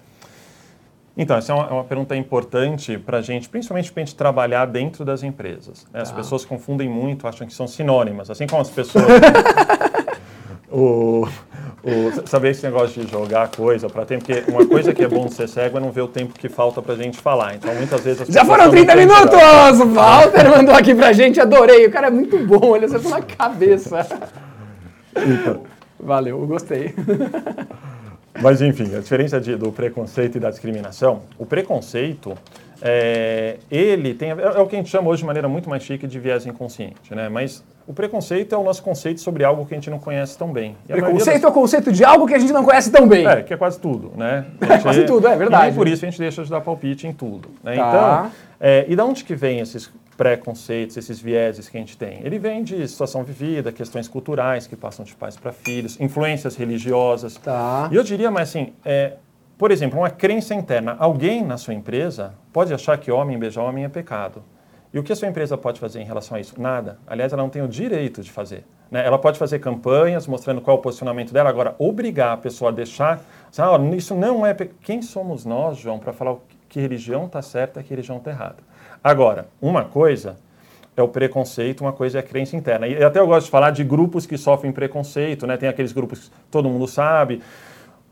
Então, essa é uma, é uma pergunta importante para a gente, principalmente para a gente trabalhar dentro das empresas. Né? As tá. pessoas confundem muito, acham que são sinônimas. Assim como as pessoas... o, o, saber esse negócio de jogar coisa para tempo, porque uma coisa que é bom ser cego é não ver o tempo que falta para a gente falar. Então, muitas vezes... Já foram 30 minutos! O Walter mandou aqui para a gente, adorei. O cara é muito bom, ele acertou na cabeça. Então. Valeu, gostei. Mas, enfim, a diferença de, do preconceito e da discriminação, o preconceito, é, ele tem, é, é, o que a gente chama hoje de maneira muito mais chique de viés inconsciente, né? Mas o preconceito é o nosso conceito sobre algo que a gente não conhece tão bem. Preconceito das... é o conceito de algo que a gente não conhece tão bem. É, que é quase tudo, né? É quase tudo, é verdade. E por isso a gente deixa de dar palpite em tudo. Né? Tá. Então, é, e da onde que vem esses preconceitos, esses vieses que a gente tem? Ele vem de situação vivida, questões culturais que passam de pais para filhos, influências religiosas. Tá. E eu diria, mas assim, é, por exemplo, uma crença interna. Alguém na sua empresa pode achar que homem beijar homem é pecado. E o que a sua empresa pode fazer em relação a isso? Nada. Aliás, ela não tem o direito de fazer. Né? Ela pode fazer campanhas mostrando qual é o posicionamento dela. Agora, obrigar a pessoa a deixar. Ah, isso não é. Pe... Quem somos nós, João, para falar que religião está certa e que religião está errada? Agora, uma coisa é o preconceito, uma coisa é a crença interna. E até eu gosto de falar de grupos que sofrem preconceito, né? Tem aqueles grupos que todo mundo sabe,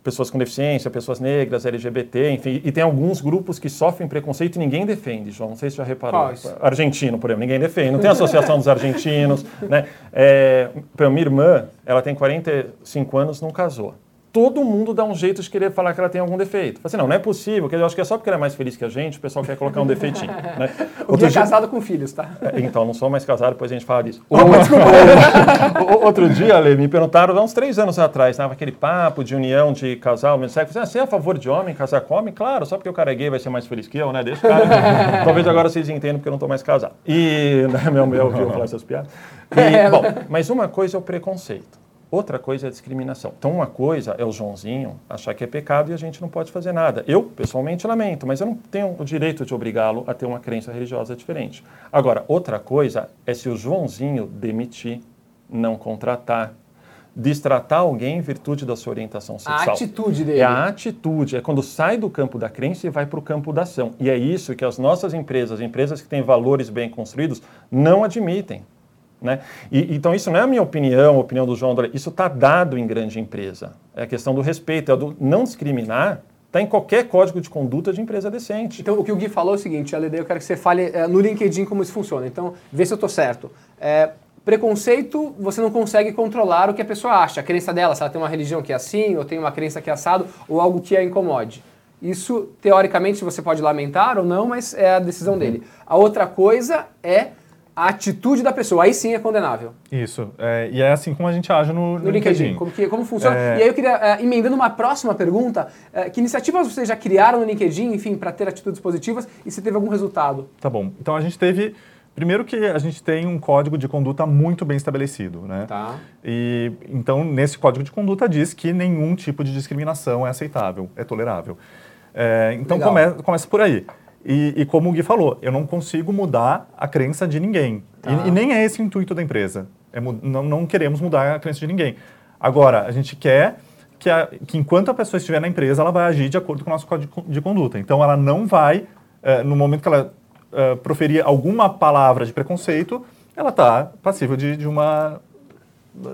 pessoas com deficiência, pessoas negras, LGBT, enfim, e tem alguns grupos que sofrem preconceito e ninguém defende, João, não sei se já reparou. Quais? Argentino, por exemplo, ninguém defende, não tem associação dos argentinos, né? É, minha irmã, ela tem 45 anos, não casou. Todo mundo dá um jeito de querer falar que ela tem algum defeito. Fala assim, não, não é possível, eu acho que é só porque ela é mais feliz que a gente, o pessoal quer colocar um defeitinho. Né? o dia é casado com filhos, tá? É, então, não sou mais casado, depois a gente fala disso. O, outro dia, Ale, me perguntaram, há uns três anos atrás, estava aquele papo de união de casal, me disseram, você é a favor de homem casar com homem? Claro, só porque o cara é gay vai ser mais feliz que eu, né? Deixa o cara. Talvez agora vocês entendam porque eu não estou mais casado. E, né, meu, meu, ouviu falar essas piadas. E, bom, mas uma coisa é o preconceito. Outra coisa é a discriminação. Então, uma coisa é o Joãozinho achar que é pecado e a gente não pode fazer nada. Eu, pessoalmente, lamento, mas eu não tenho o direito de obrigá-lo a ter uma crença religiosa diferente. Agora, outra coisa é se o Joãozinho demitir, não contratar, destratar alguém em virtude da sua orientação sexual. A atitude dele. É a atitude, é quando sai do campo da crença e vai para o campo da ação. E é isso que as nossas empresas, empresas que têm valores bem construídos, não admitem. Né? E, então, isso não é a minha opinião, a opinião do João André, isso está dado em grande empresa. É a questão do respeito, é do não discriminar, está em qualquer código de conduta de empresa decente. Então, o que o Gui falou é o seguinte, LD, eu quero que você fale é, no LinkedIn como isso funciona. Então, vê se eu estou certo. É, preconceito, você não consegue controlar o que a pessoa acha, a crença dela, se ela tem uma religião que é assim, ou tem uma crença que é assado, ou algo que a incomode. Isso, teoricamente, você pode lamentar ou não, mas é a decisão uhum. dele. A outra coisa é a atitude da pessoa. Aí sim é condenável. Isso. É, e é assim como a gente age no, no, no LinkedIn. LinkedIn. Como, que, como funciona. É... E aí eu queria, é, emendando uma próxima pergunta, é, que iniciativas vocês já criaram no LinkedIn, enfim, para ter atitudes positivas e se teve algum resultado? Tá bom. Então a gente teve... Primeiro que a gente tem um código de conduta muito bem estabelecido, né? Tá. E então nesse código de conduta diz que nenhum tipo de discriminação é aceitável, é tolerável. É, então come, começa por aí. E, e, como o Gui falou, eu não consigo mudar a crença de ninguém. Tá. E, e, nem é esse o intuito da empresa. É, não, não, queremos mudar a crença de ninguém. Agora, a gente quer que, a, que, enquanto a pessoa estiver na empresa, ela vai agir de acordo com o nosso código de conduta. Então, ela não vai, é, no momento que ela é, proferir alguma palavra de preconceito, ela está passível de, de uma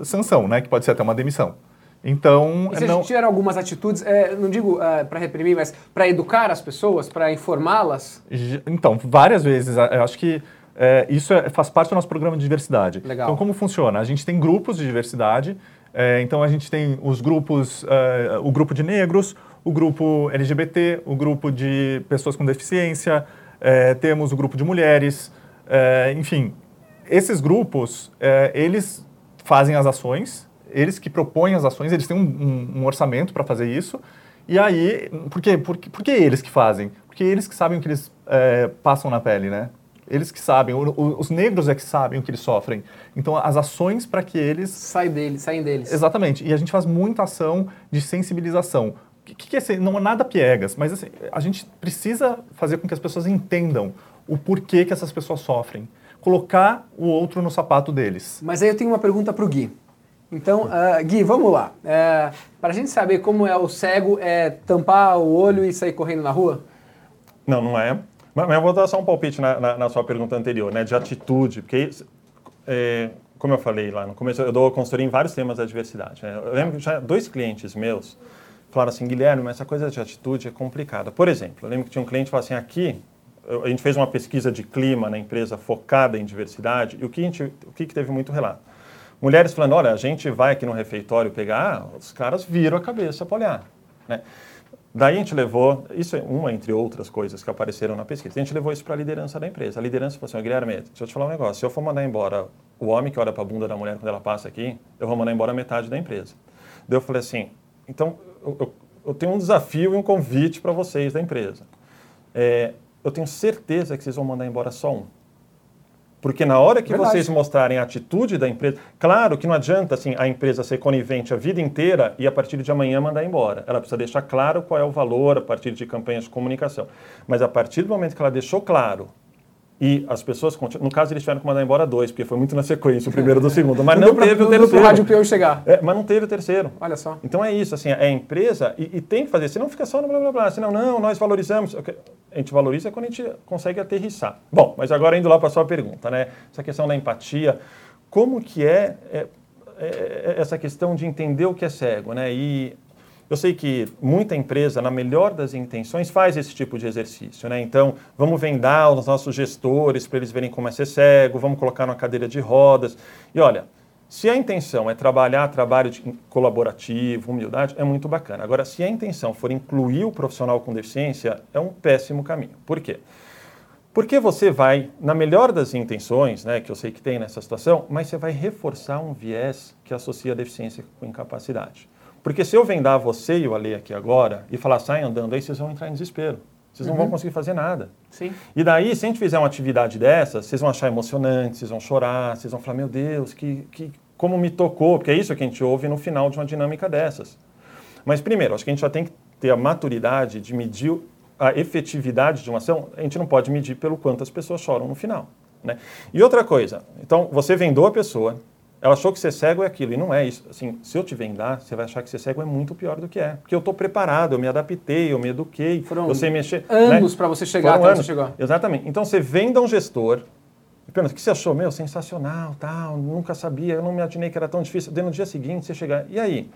sanção, né? que pode ser até uma demissão. Então, e vocês não... tiveram algumas atitudes, é, não digo é, para reprimir, mas para educar as pessoas, para informá-las? Então, várias vezes. Eu acho que é, isso é, faz parte do nosso programa de diversidade. Legal. Então, como funciona? A gente tem grupos de diversidade. É, então, a gente tem os grupos, é, o grupo de negros, o grupo LGBT, o grupo de pessoas com deficiência, temos o grupo de mulheres, enfim. Esses grupos, eles fazem as ações eles que propõem as ações, eles têm um, um, um orçamento para fazer isso. E aí, por quê? Por, por que eles que fazem? Porque eles que sabem o que eles é, passam na pele, né? Eles que sabem, o, o, os negros é que sabem o que eles sofrem. Então, as ações para que eles... Sai deles, saem deles. Exatamente. E a gente faz muita ação de sensibilização. O que, que é ser? Não é nada piegas, mas assim, a gente precisa fazer com que as pessoas entendam o porquê que essas pessoas sofrem. Colocar o outro no sapato deles. Mas aí eu tenho uma pergunta para o Gui. Então, uh, Gui, vamos lá. É, Para a gente saber como é o cego, é tampar o olho e sair correndo na rua? Não, não é. Mas, eu vou dar só um palpite na, na, na sua pergunta anterior, né, de atitude, porque, é, como eu falei lá no começo, eu dou consultoria em vários temas da diversidade. Né? Eu lembro que já dois clientes meus falaram assim, Guilherme, mas essa coisa de atitude é complicada. Por exemplo, eu lembro que tinha um cliente que falou assim, aqui, a gente fez uma pesquisa de clima na empresa focada em diversidade, e o que, gente, o que, que teve muito relato? Mulheres falando, olha, a gente vai aqui no refeitório pegar, os caras viram a cabeça para olhar. Né? Daí a gente levou, isso é uma entre outras coisas que apareceram na pesquisa, a gente levou isso para a liderança da empresa. A liderança falou assim, Guilherme, deixa eu te falar um negócio, se eu for mandar embora o homem que olha para a bunda da mulher quando ela passa aqui, eu vou mandar embora metade da empresa. Daí eu falei assim, então eu, eu, eu tenho um desafio e um convite para vocês da empresa. É, eu tenho certeza que vocês vão mandar embora só um. Porque na hora que Verdade. vocês mostrarem a atitude da empresa, claro que não adianta assim a empresa ser conivente a vida inteira e a partir de amanhã mandar embora. Ela precisa deixar claro qual é o valor a partir de campanhas de comunicação. Mas a partir do momento que ela deixou claro e as pessoas, no caso eles tiveram que mandar embora dois, porque foi muito na sequência, o primeiro do segundo, mas não, não teve pra, o terceiro. Não rádio peão chegar. É, mas não teve o terceiro. Olha só. Então é isso, assim, é a empresa, e, e tem que fazer, senão fica só no blá blá blá, senão não, nós valorizamos. A gente valoriza quando a gente consegue aterrissar. Bom, mas agora indo lá para a sua pergunta, né? Essa questão da empatia, como que é, é, é, é essa questão de entender o que é cego, né? E eu sei que muita empresa, na melhor das intenções, faz esse tipo de exercício. Né? Então, vamos vendar os nossos gestores para eles verem como é ser cego, vamos colocar numa cadeira de rodas. E olha, Se a intenção é trabalhar trabalho colaborativo, humildade, é muito bacana. Agora, se a intenção for incluir o profissional com deficiência, é um péssimo caminho. Por quê? Porque você vai, na melhor das intenções, né, que eu sei que tem nessa situação, mas você vai reforçar um viés que associa a deficiência com incapacidade. Porque se eu vendar você e o Ale aqui agora e falar, sai andando aí, vocês vão entrar em desespero. Vocês não vão conseguir fazer nada. Sim. E daí, se a gente fizer uma atividade dessa, vocês vão achar emocionante, vocês vão chorar, vocês vão falar, meu Deus, que, que, como me tocou, porque é isso que a gente ouve no final de uma dinâmica dessas. Mas primeiro, acho que a gente já tem que ter a maturidade de medir a efetividade de uma ação, a gente não pode medir pelo quanto as pessoas choram no final. Né? E outra coisa, então você vendou a pessoa, ela achou que ser cego é aquilo, e não é isso. Assim, se eu te vendar, você vai achar que ser cego é muito pior do que é. Porque eu estou preparado, eu me adaptei, eu me eduquei, Foram eu sei mexer. anos né? pra você chegar Foram até anos. você chegou. Exatamente. Então você venda um gestor. Apenas, o que você achou? Meu, sensacional, tal, nunca sabia, eu não me imaginei que era tão difícil. Daí no dia seguinte você chegar, e aí?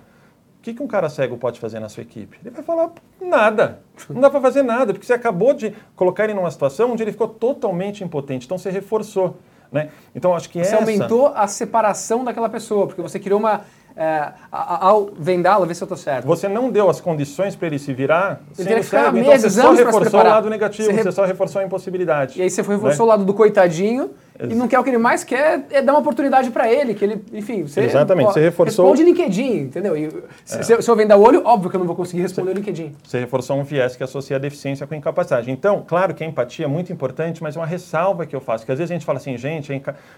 O que, que um cara cego pode fazer na sua equipe? Ele vai falar nada. Não dá para fazer nada, porque você acabou de colocar ele numa situação onde ele ficou totalmente impotente. Então você reforçou. Né? Então acho que Você essa... aumentou a separação daquela pessoa, porque você criou uma. é, ao vendá-la, ver se eu tô certo. Você não deu as condições para ele se virar ficar cego, então você só reforçou o lado negativo, Você re- você só reforçou a impossibilidade. E aí você reforçou né? o lado do coitadinho e Ex- não quer o que ele mais quer é dar uma oportunidade pra ele, que ele, enfim, você Exatamente, ó, você reforçou- Responde LinkedIn, entendeu? E, se, se eu- se eu vender o olho, óbvio que eu não vou conseguir responder o LinkedIn. Você reforçou um viés que associa a deficiência com a incapacidade. Então, claro que a empatia é muito importante, mas é uma ressalva que eu faço, que às vezes a gente fala assim, gente,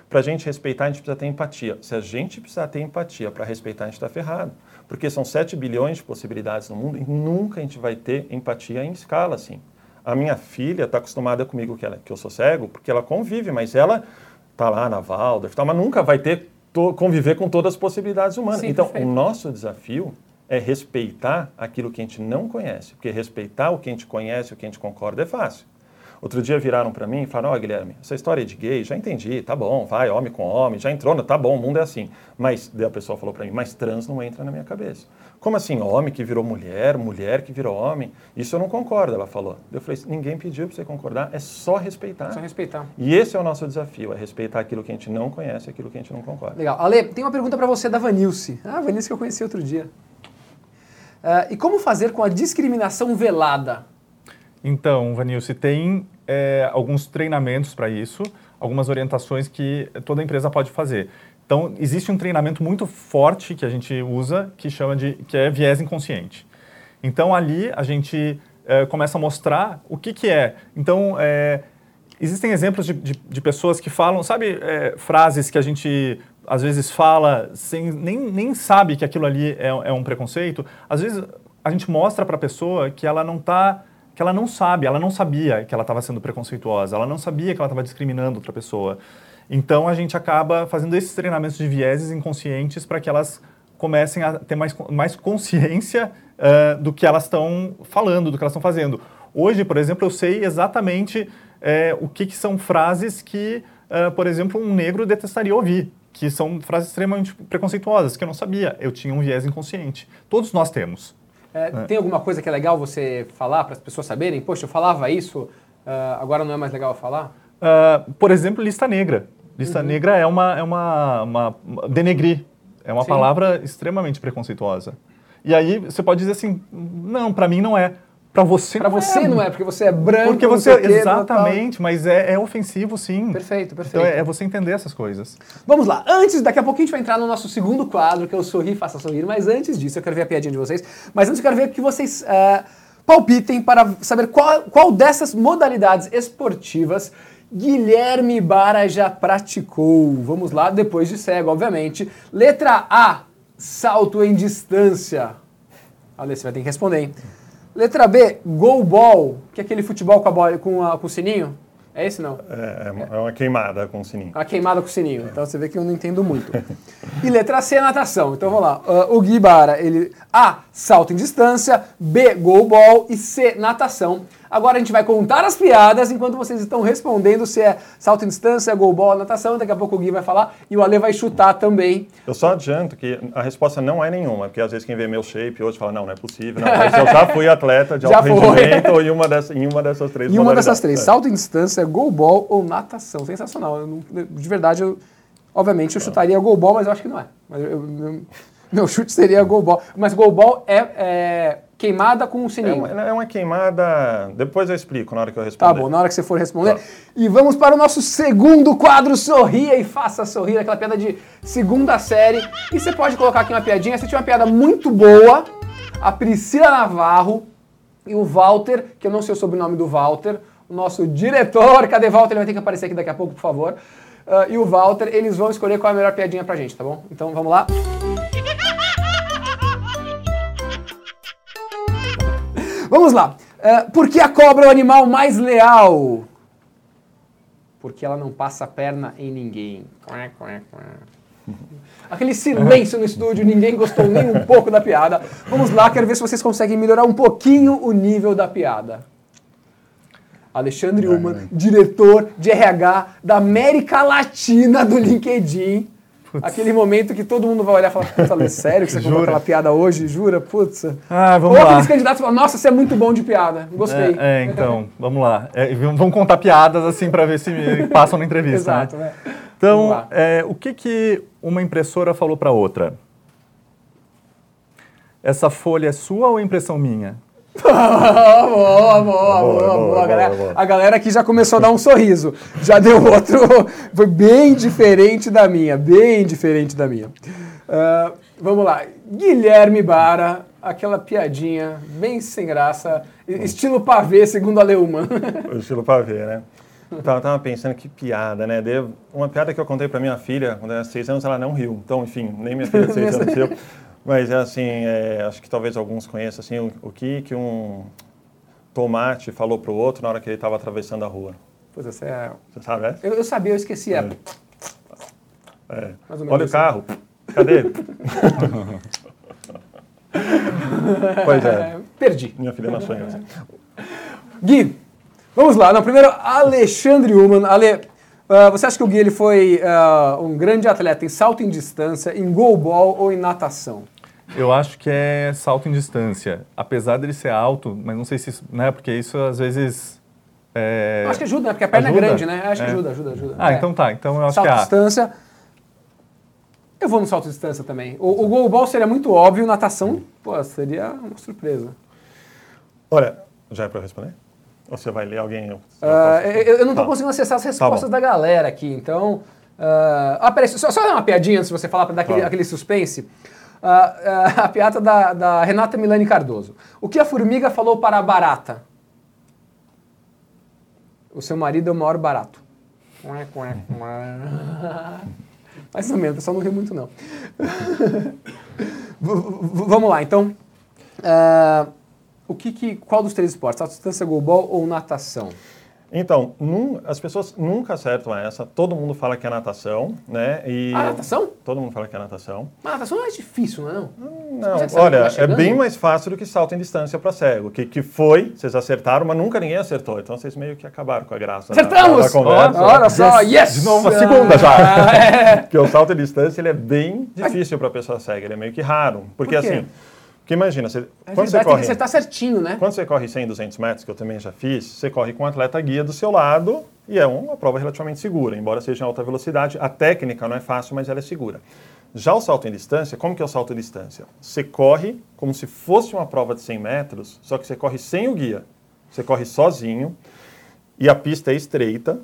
para a gente respeitar, a gente precisa ter empatia. Se a gente precisar ter empatia para respeitar, a gente está ferrado. Porque são 7 bilhões de possibilidades no mundo e nunca a gente vai ter empatia em escala assim. A minha filha está acostumada comigo que, ela, que eu sou cego, porque ela convive, mas ela está lá na Waldorf, tal, mas nunca vai ter to- conviver com todas as possibilidades humanas. Sim, então, perfeito. o nosso desafio é respeitar aquilo que a gente não conhece, porque respeitar o que a gente conhece, o que a gente concorda é fácil. Outro dia viraram para mim e falaram: Ó, Guilherme, essa história de gay, já entendi, tá bom, vai, homem com homem, já entrou, tá bom, o mundo é assim. Mas, daí a pessoa falou para mim: Mas trans não entra na minha cabeça. Como assim, homem que virou mulher, mulher que virou homem? Isso eu não concordo, ela falou. Eu falei: Ninguém pediu para você concordar, é só respeitar. Só respeitar. E esse é o nosso desafio: é respeitar aquilo que a gente não conhece, aquilo que a gente não concorda. Legal. Ale, tem uma pergunta pra você da Vanilce. Ah, a Vanilce que eu conheci outro dia. Ah, e como fazer com a discriminação velada? Então, Vanilce, tem é, alguns treinamentos para isso, algumas orientações que toda empresa pode fazer. Então, existe um treinamento muito forte que a gente usa, que chama de que é viés inconsciente. Então, ali a gente é, começa a mostrar o que, que é. Então, é, existem exemplos de, de, de pessoas que falam, sabe, é, frases que a gente às vezes fala sem nem, nem sabe que aquilo ali é, é um preconceito. Às vezes a gente mostra para a pessoa que ela não está que ela não sabe, ela não sabia que ela estava sendo preconceituosa, ela não sabia que ela estava discriminando outra pessoa. Então a gente acaba fazendo esses treinamentos de vieses inconscientes para que elas comecem a ter mais, mais consciência uh, do que elas estão falando, do que elas estão fazendo. Hoje, por exemplo, eu sei exatamente é, o que, que, são frases que, uh, por exemplo, um negro detestaria ouvir, que são frases extremamente preconceituosas, que eu não sabia. Eu tinha um viés inconsciente. Todos nós temos. É, é. Tem alguma coisa que é legal você falar para as pessoas saberem? Poxa, eu falava isso, uh, agora não é mais legal falar? Uh, por exemplo, lista negra. Lista uhum. negra é uma, é uma, uma, denegrir. É uma Sim. palavra extremamente preconceituosa. E aí você pode dizer assim, não, para mim não é. Para você pra não você é. não é, porque você é branco. Porque você, exatamente, mas é, é, ofensivo sim. Perfeito, perfeito. Então é, é, você entender essas coisas. Vamos lá, antes, daqui a pouquinho a gente vai entrar no nosso segundo quadro, que é o Sorrir, Faça Sorrir, mas antes disso eu quero ver a piadinha de vocês, mas antes eu quero ver que vocês uh, palpitem para saber qual, qual dessas modalidades esportivas Guilherme Bara já praticou. Vamos lá, depois de cego, obviamente. Letra A, salto em distância. Olha, você vai ter que responder, hein? Letra B, goal ball, que é aquele futebol com, a bola, com, a, com o sininho. É esse não? É, é uma queimada com o sininho. Uma queimada com o sininho. Então você vê que eu não entendo muito. e letra C, natação. Então vamos lá. Uh, o Gui Bara, ele... A, salto em distância. B, goal ball. E C, natação. Agora a gente vai contar as piadas enquanto vocês estão respondendo se é salto em distância, goal ball, natação. Daqui a pouco o Gui vai falar e o Ale vai chutar também. Eu só adianto que a resposta não é nenhuma, porque às vezes quem vê meu shape hoje fala, não, não é possível. Não, mas eu já fui atleta de alto rendimento em uma, dessas, em uma dessas três E uma dessas três, É. salto em distância, goal ball ou natação. Sensacional. Não- de verdade, eu... Obviamente eu chutaria gol ball, mas eu acho que não é. Mas eu- eu- meu chute seria gol ball. Mas gol ball é, é queimada com um É sininho. uma, é uma queimada. Depois eu explico na hora que eu responder. Tá bom, na hora que você for responder. Tá. E vamos para o nosso segundo quadro, Sorria e Faça Sorrir, aquela piada de segunda série. E você pode colocar aqui uma piadinha. Você tinha uma piada muito boa, a Priscila Navarro e o Walter, que eu não sei o sobrenome do Walter, o nosso diretor. Cadê Walter? Ele vai ter que aparecer aqui daqui a pouco, por favor. Ah, e o Walter, eles vão escolher qual é a melhor piadinha pra gente, tá bom? Então vamos lá. Vamos lá. Ah, por que a cobra é o animal mais leal? Porque ela não passa a perna em ninguém. Aquele silêncio no estúdio, ninguém gostou nem um pouco da piada. Vamos lá, quero ver se vocês conseguem melhorar um pouquinho o nível da piada. Alexandre Ullman, diretor de RH da América Latina do LinkedIn. Aquele momento que todo mundo vai olhar e falar, putz, Ale, sério que você contou aquela piada hoje? Jura? Putz. Ah, vamos Ou lá. aqueles candidatos falam, nossa, você é muito bom de piada. Gostei. É, é, então, vamos lá. É, vamos contar piadas assim para ver se passam na entrevista. Exato, né? né? Vamos Então, é, o que, que uma impressora falou para outra? Essa folha é sua ou é impressão minha? boa, boa, boa, boa, A, galera, boa. a galera aqui já começou a dar um sorriso. Já deu outro. Foi bem diferente da minha. Bem diferente da minha. Ah, vamos lá. Guilherme Bara, aquela piadinha bem sem graça. e- Estilo pavê, segundo a Leumann. Estilo pavê, né? Tava, tava pensando que piada, né? Daí, uma piada que eu contei pra minha filha, quando ela tinha seis anos, ela não riu. Então, enfim, nem minha filha de seis anos riu. Mas, é assim, é, acho que talvez alguns conheçam, assim, o, o que que um tomate falou pro outro na hora que ele estava atravessando a rua. Pois é, você é- Você sabe essa? eu, eu sabia, eu esqueci. É. É. Menos Olha o carro. Cadê ele? pois é. É, perdi. Minha filha não sonha assim. Gui, vamos lá. Não, primeiro, Alexandre Ullman. Ale, ah, você acha que o Gui ele foi ah, um grande atleta em salto em distância, em goalball ou em natação? Eu acho que é salto em distância. Apesar dele ser alto, mas não sei se isso, né? Porque isso às vezes. é- Eu acho que ajuda, né? Porque a perna Ajuda? é grande, né? Acho que É. ajuda, ajuda, ajuda. Ah, É. então tá. Então eu acho Salto que em é distância. Eu vou no salto em distância também. O, o goalball seria muito óbvio, natação, pô, seria uma surpresa. Olha, já é para eu responder? Ou você vai ler alguém? Eu, Ah, eu, eu não estou Tá. conseguindo acessar as respostas bom. da galera aqui, então. ah, ah, peraí, só, só dar uma piadinha antes de você falar para dar aquele, Tá. aquele suspense. Ah, ah, a piada da, da Renata Milani Cardoso. O que a formiga falou para a barata? O seu marido é o maior barato. Mais ou menos, o pessoal não riu muito, não. Vamos lá, então. Ah, o que, que, qual dos três esportes? Salto distância, goalball ou natação? Então, num- as pessoas nunca acertam essa. Todo mundo fala que é natação, né? E Ah, natação? Todo mundo fala que é natação. Mas natação é mais difícil, não é? Não? Não, olha, é bem mais fácil do que salto em distância para cego. Que, que foi, vocês acertaram, mas nunca ninguém acertou. Então vocês meio que acabaram com a graça. Acertamos! Da, conversa. Olha só, yes! De novo, a segunda já. Ah, é. Porque o salto em distância ele é bem difícil para a pessoa cega. Ele é meio que raro. Porque Por assim, porque imagina, você, É quando você corre... acertar certinho, né? Quando você corre 100, 200 metros, que eu também já fiz, você corre com um atleta guia do seu lado e é uma prova relativamente segura, embora seja em alta velocidade. A técnica não é fácil, mas ela é segura. Já o salto em distância, como que é o salto em distância? Você corre como se fosse uma prova de 100 metros, só que você corre sem o guia. Você corre sozinho e a pista é estreita.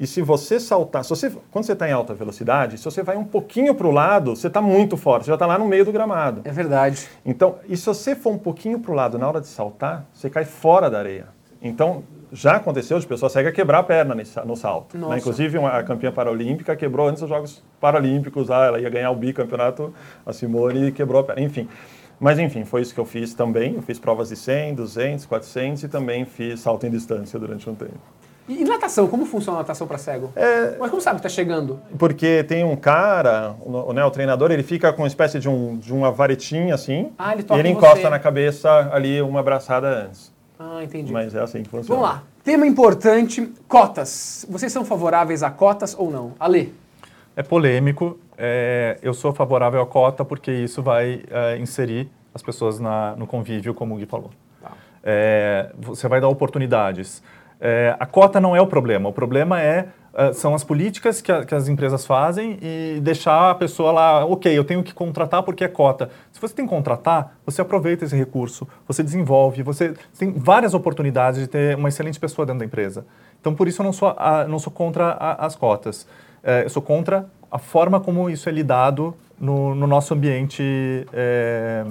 E se você saltar, se você, quando você está em alta velocidade, se você vai um pouquinho para o lado, você está muito forte, você já está lá no meio do gramado. É verdade. Então, e se você for um pouquinho para o lado na hora de saltar, você cai fora da areia. Então, já aconteceu de pessoa cega quebrar a perna nesse- no salto. né? Inclusive, uma, a campeã paralímpica quebrou antes dos Jogos Paralímpicos, lá, ela ia ganhar o bicampeonato, a Simone e quebrou a perna. Enfim. Mas, enfim, foi isso que eu fiz também. Eu fiz provas de 100, 200, 400 e também fiz salto em distância durante um tempo. E, e natação, como funciona a natação para cego? É, Mas como sabe que tá chegando? porque tem um cara, o, né, o treinador, ele fica com uma espécie de, um, de uma varetinha assim, Ah, ele e ele em encosta você. na cabeça ali uma abraçada antes. Ah, entendi. Mas é assim que funciona. Vamos lá. Tema importante, cotas. Vocês são favoráveis a cotas ou não? Ale, É polêmico. é, eu sou favorável à cota porque isso vai é, inserir as pessoas na- no convívio, como o Gui falou. Tá. É, você vai dar oportunidades. É, a cota não é o problema. O problema é uh, são as políticas que, a, que, as empresas fazem e deixar a pessoa lá, ok, eu tenho que contratar porque é cota. Se você tem que contratar, você aproveita esse recurso, você desenvolve, você tem várias oportunidades de ter uma excelente pessoa dentro da empresa. Então, por isso eu não sou, a, não sou contra a, as cotas. É, eu sou contra a forma como isso é lidado no, no nosso ambiente é,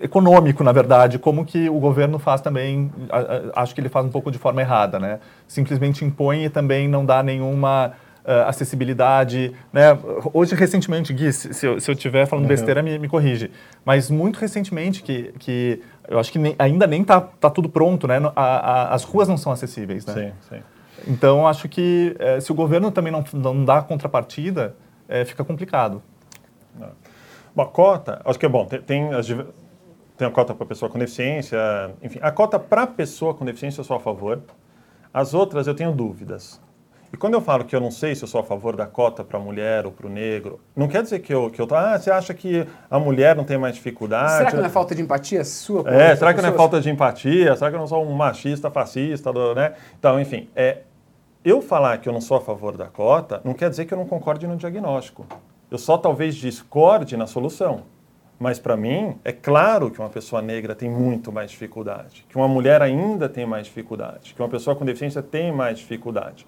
econômico, na verdade, como que o governo faz também, acho que ele faz um pouco de forma errada, né? Simplesmente impõe e também não dá nenhuma uh, acessibilidade, né? Hoje, recentemente, Gui, se, eu, se eu estiver falando uhum. besteira, me, me, corrige, mas muito recentemente que, que eu acho que nem, ainda nem está tá tudo pronto, né? A, a, as ruas não são acessíveis, né? Sim, sim. Então, acho que eh, se o governo também não, não dá contrapartida, eh, fica complicado. Não. Bom, a cota, acho que é bom, tem, tem as tem a cota para pessoa com deficiência, enfim, a cota para pessoa com deficiência eu sou a favor. As outras eu tenho dúvidas. E quando eu falo que eu não sei se eu sou a favor da cota para a mulher ou para o negro, não quer dizer que eu, que eu tô, ah, você acha que a mulher não tem mais dificuldade? Será que não é falta de empatia sua? É, será que não é falta de empatia? Será que eu não sou um machista, fascista, né? Então, enfim, é, eu falar que eu não sou a favor da cota não quer dizer que eu não concorde no diagnóstico. Eu só talvez discorde na solução. Mas para mim, é claro que uma pessoa negra tem muito mais dificuldade, que uma mulher ainda tem mais dificuldade, que uma pessoa com deficiência tem mais dificuldade.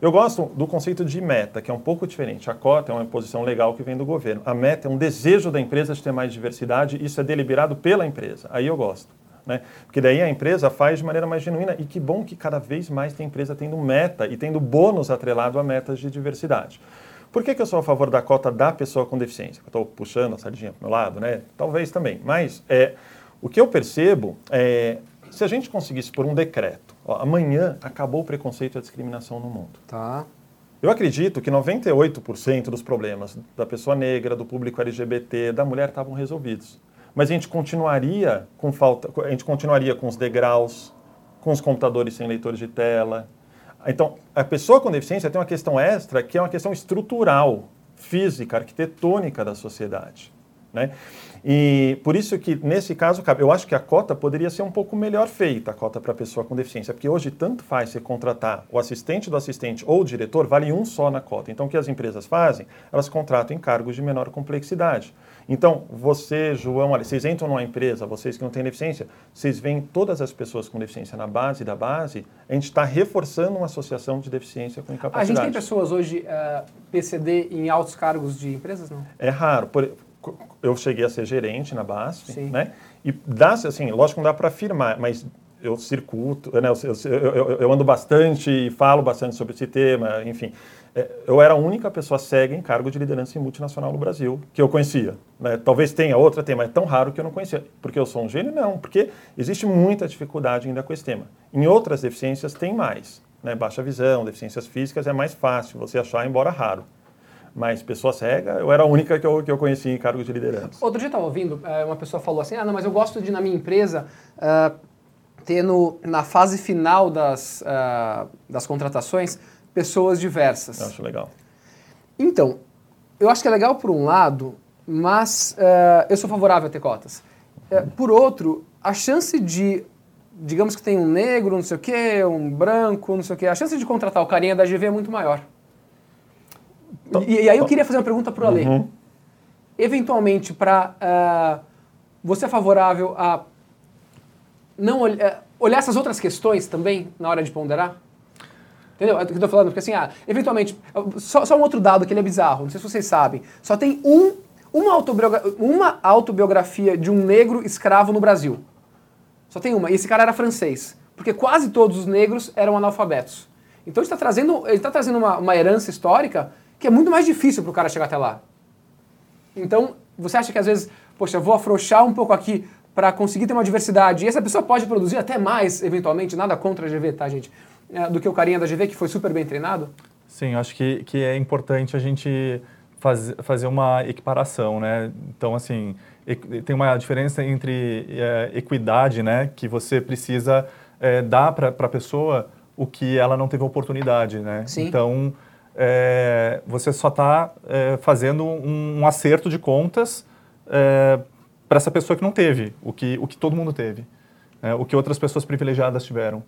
Eu gosto do conceito de meta, que é um pouco diferente. A cota é uma imposição legal que vem do governo. A meta é um desejo da empresa de ter mais diversidade, isso é deliberado pela empresa. Aí eu gosto. Né? Porque daí a empresa faz de maneira mais genuína. E que bom que cada vez mais tem empresa tendo meta e tendo bônus atrelado a metas de diversidade. Por que, que eu sou a favor da cota da pessoa com deficiência? Estou puxando a sardinha para o meu lado, né? Talvez também. Mas é, o que eu percebo é, se a gente conseguisse por um decreto, ó, amanhã acabou o preconceito e a discriminação no mundo. Tá. Eu acredito que 98% dos problemas da pessoa negra, do público LGBT, da mulher estavam resolvidos. Mas a gente continuaria com falta, a gente continuaria com os degraus, com os computadores sem leitores de tela, então, a pessoa com deficiência tem uma questão extra que é uma questão estrutural, física, arquitetônica da sociedade. Né? E por isso que, nesse caso, eu acho que a cota poderia ser um pouco melhor feita, a cota para pessoa com deficiência, porque hoje tanto faz você contratar o assistente do assistente ou o diretor, vale um só na cota. Então, o que as empresas fazem? Elas contratam em cargos de menor complexidade. Então, você, João, olha, vocês entram numa empresa, vocês que não têm deficiência, vocês veem todas as pessoas com deficiência na base da base, a gente está reforçando uma associação de deficiência com incapacidade. A gente tem pessoas hoje, uh, eh, PCD, em altos cargos de empresas, não? É raro. Por, eu cheguei a ser gerente na BASF, Sim. né? E dá assim, lógico que não dá para afirmar, mas eu circuito, né? Eu, eu, eu, eu ando bastante e falo bastante sobre esse tema, enfim eu era a única pessoa cega em cargo de liderança em multinacional no Brasil que eu conhecia. Né? Talvez tenha outra, tem, mas é tão raro que eu não conhecia. Porque eu sou um gênio? Não, porque existe muita dificuldade ainda com esse tema. Em outras deficiências tem mais. Né? Baixa visão, deficiências físicas é mais fácil você achar, embora raro. Mas pessoa cega, eu era a única que eu, que eu conhecia em cargo de liderança. Outro dia eu estava ouvindo, é, uma pessoa falou assim, ah, não, mas eu gosto de, na minha empresa, uh, ter no, na fase final das, uh, das contratações, pessoas diversas. Eu acho legal. Então, eu acho que é legal por um lado, mas uh, eu sou favorável a ter cotas. Uh, por outro, a chance de, digamos que tem um negro, não sei o quê, um branco, não sei o quê, a chance de contratar o carinha da GV é muito maior. E, e, aí eu queria fazer uma pergunta para o Ale. Uhum. Eventualmente, para uh, eh, você é favorável a não olhar, olhar essas outras questões também na hora de ponderar? Entendeu? É o que eu tô falando, porque assim, ah, eventualmente, só, só, um outro dado que ele é bizarro, não sei se vocês sabem, só tem um, uma, autobiografia, uma autobiografia de um negro escravo no Brasil. Só tem uma. E esse cara era francês. Porque quase todos os negros eram analfabetos. Então ele está trazendo, ele tá trazendo uma, uma herança histórica que é muito mais difícil para o cara chegar até lá. Então, você acha que às vezes, poxa, vou afrouxar um pouco aqui para conseguir ter uma diversidade, e essa pessoa pode produzir até mais, eventualmente, nada contra a GV, tá, gente? É, do que o carinha da GV, que foi super bem treinado? Sim, acho que, que é importante a gente faz, fazer uma equiparação, né? Então, assim, tem uma diferença entre é, equidade, né? Que você precisa é, dar para a pessoa o que ela não teve oportunidade, né? Sim. Então, é, você só está é, fazendo um, um, acerto de contas é, para essa pessoa que não teve, o que, o que todo mundo teve, né? o que outras pessoas privilegiadas tiveram.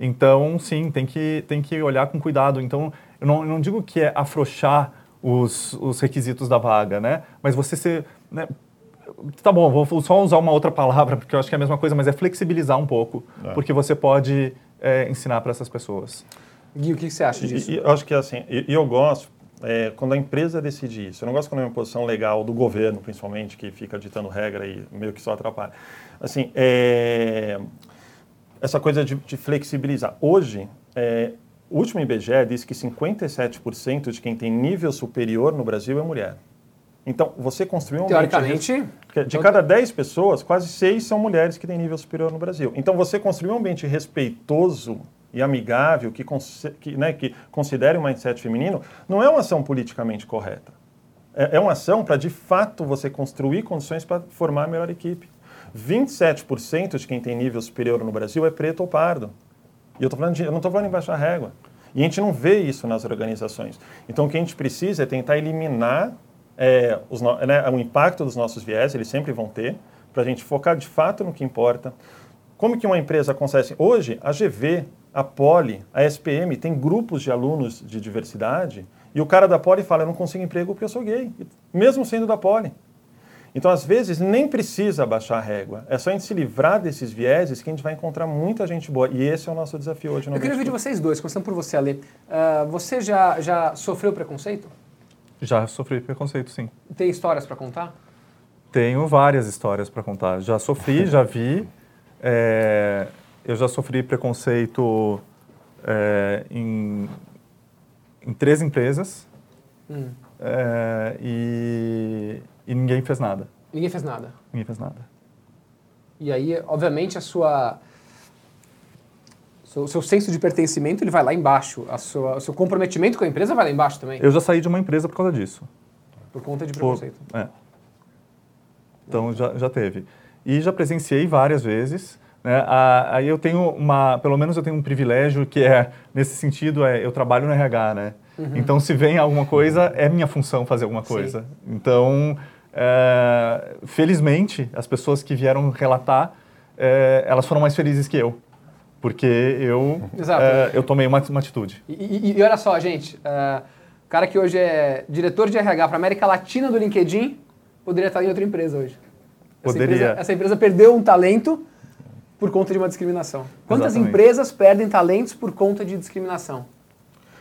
Então, sim, tem que, tem que olhar com cuidado. Então, eu não, eu não digo que é afrouxar os, os requisitos da vaga, né? Mas você ser... Né? Tá bom, vou só usar uma outra palavra, porque eu acho que é a mesma coisa, mas é flexibilizar um pouco, é. porque você pode é, ensinar para essas pessoas. Gui, o que você acha disso? E, eu acho que assim, e eu gosto é, quando a empresa decide isso. Eu não gosto quando é uma posição legal do governo, principalmente, que fica ditando regra e meio que só atrapalha. Assim, é, essa coisa de, de flexibilizar. Hoje, é, o último IBGE diz que 57% de quem tem nível superior no Brasil é mulher. Então, você construiu um Teoricamente, ambiente... De então cada 10 pessoas, quase 6 são mulheres que têm nível superior no Brasil. Então, você construiu um ambiente respeitoso e amigável, que, que, né, que considere o mindset feminino, não é uma ação politicamente correta. É, é uma ação para, de fato, você construir condições para formar a melhor equipe. 27% de quem tem nível superior no Brasil é preto ou pardo. E eu, tô falando de, eu não estou falando em baixa régua. E a gente não vê isso nas organizações. Então, o que a gente precisa é tentar eliminar é, os, né, o impacto dos nossos viés, eles sempre vão ter, para a gente focar de fato no que importa. Como que uma empresa consegue? Hoje, a GV, a Poli, a SPM tem grupos de alunos de diversidade e o cara da Poli fala, eu não consigo emprego porque eu sou gay, mesmo sendo da Poli. Então, às vezes, nem precisa baixar a régua. É só a gente se livrar desses vieses que a gente vai encontrar muita gente boa. E esse é o nosso desafio hoje. No eu queria ouvir de vocês dois, começando por você, Ale. Uh, você já, já sofreu preconceito? Já sofri preconceito, sim. Tem histórias para contar? Tenho várias histórias para contar. Já sofri, já vi. É, eu já sofri preconceito é, em, em três empresas. Hum. É, e e ninguém fez nada. Ninguém fez nada. Ninguém fez nada. E aí, obviamente, a sua o seu senso de pertencimento ele vai lá embaixo. A sua, o seu comprometimento com a empresa vai lá embaixo também. Eu já saí de uma empresa por causa disso. Por conta de preconceito. Por, é. Então já, já teve. E já presenciei várias vezes. Né? Aí eu tenho uma, pelo menos eu tenho um privilégio que é nesse sentido é eu trabalho no RH, né? Uhum. Então se vem alguma coisa é minha função fazer alguma coisa. Sim. Então é, felizmente, as pessoas que vieram relatar, é, elas foram mais felizes que eu. Porque eu, é, eu tomei uma, uma atitude. E, e, e, olha só, gente, uh, o cara que hoje é diretor de RH para América Latina do LinkedIn, poderia estar em outra empresa hoje. Essa poderia. Empresa, essa empresa perdeu um talento por conta de uma discriminação. Quantas Exatamente. empresas perdem talentos por conta de discriminação?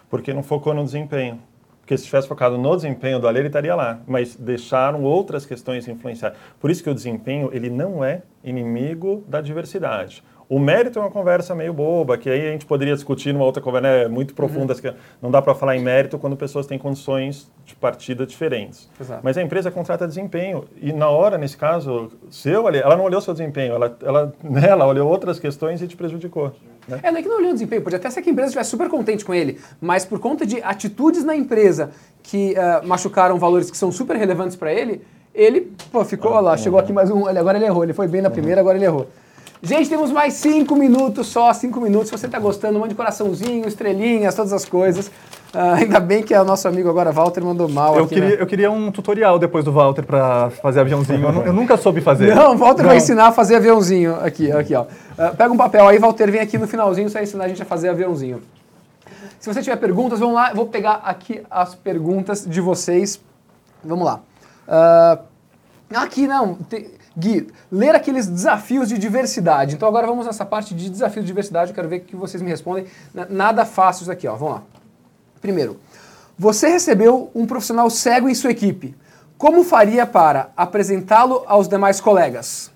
Porque não focou no desempenho. Porque se tivesse focado no desempenho do Ale, ele estaria lá. Mas deixaram outras questões influenciar. Por isso que o desempenho, ele não é inimigo da diversidade. O mérito é uma conversa meio boba, que aí a gente poderia discutir numa outra conversa né, muito profunda. Uhum. Não dá para falar em mérito quando pessoas têm condições de partida diferentes. Exato. Mas a empresa contrata desempenho. E na hora, nesse caso, seu, ela não olhou seu desempenho, ela, ela, né, ela olhou outras questões e te prejudicou. Né? É, não é que não olhou o desempenho, pode até ser que a empresa estivesse super contente com ele, mas por conta de atitudes na empresa que uh, machucaram valores que são super relevantes para ele, ele pô, ficou, ah, lá, uhum. chegou aqui mais um, agora ele errou, ele foi bem na primeira, agora ele errou. Gente, temos mais cinco minutos só, cinco minutos. Se você está gostando, um monte de coraçãozinho, estrelinhas, todas as coisas. Uh, ainda bem que é o nosso amigo agora, Walter, mandou mal eu aqui, Queria, né? Eu queria um tutorial depois do Walter para fazer aviãozinho. Eu, eu, nunca soube fazer. Não, o Walter Não. vai ensinar a fazer aviãozinho. Aqui, aqui, ó. Uh, pega um papel aí, Walter, vem aqui no finalzinho, você vai ensinar a gente a fazer aviãozinho. Se você tiver perguntas, vamos lá. Eu vou pegar aqui as perguntas de vocês. Vamos lá. Uh, aqui, não. Tem, Gui, ler aqueles desafios de diversidade. Então agora vamos nessa parte de desafios de diversidade, eu quero ver que vocês me respondem. Nada fácil isso aqui, ó. Vamos lá. Primeiro, você recebeu um profissional cego em sua equipe. Como faria para apresentá-lo aos demais colegas?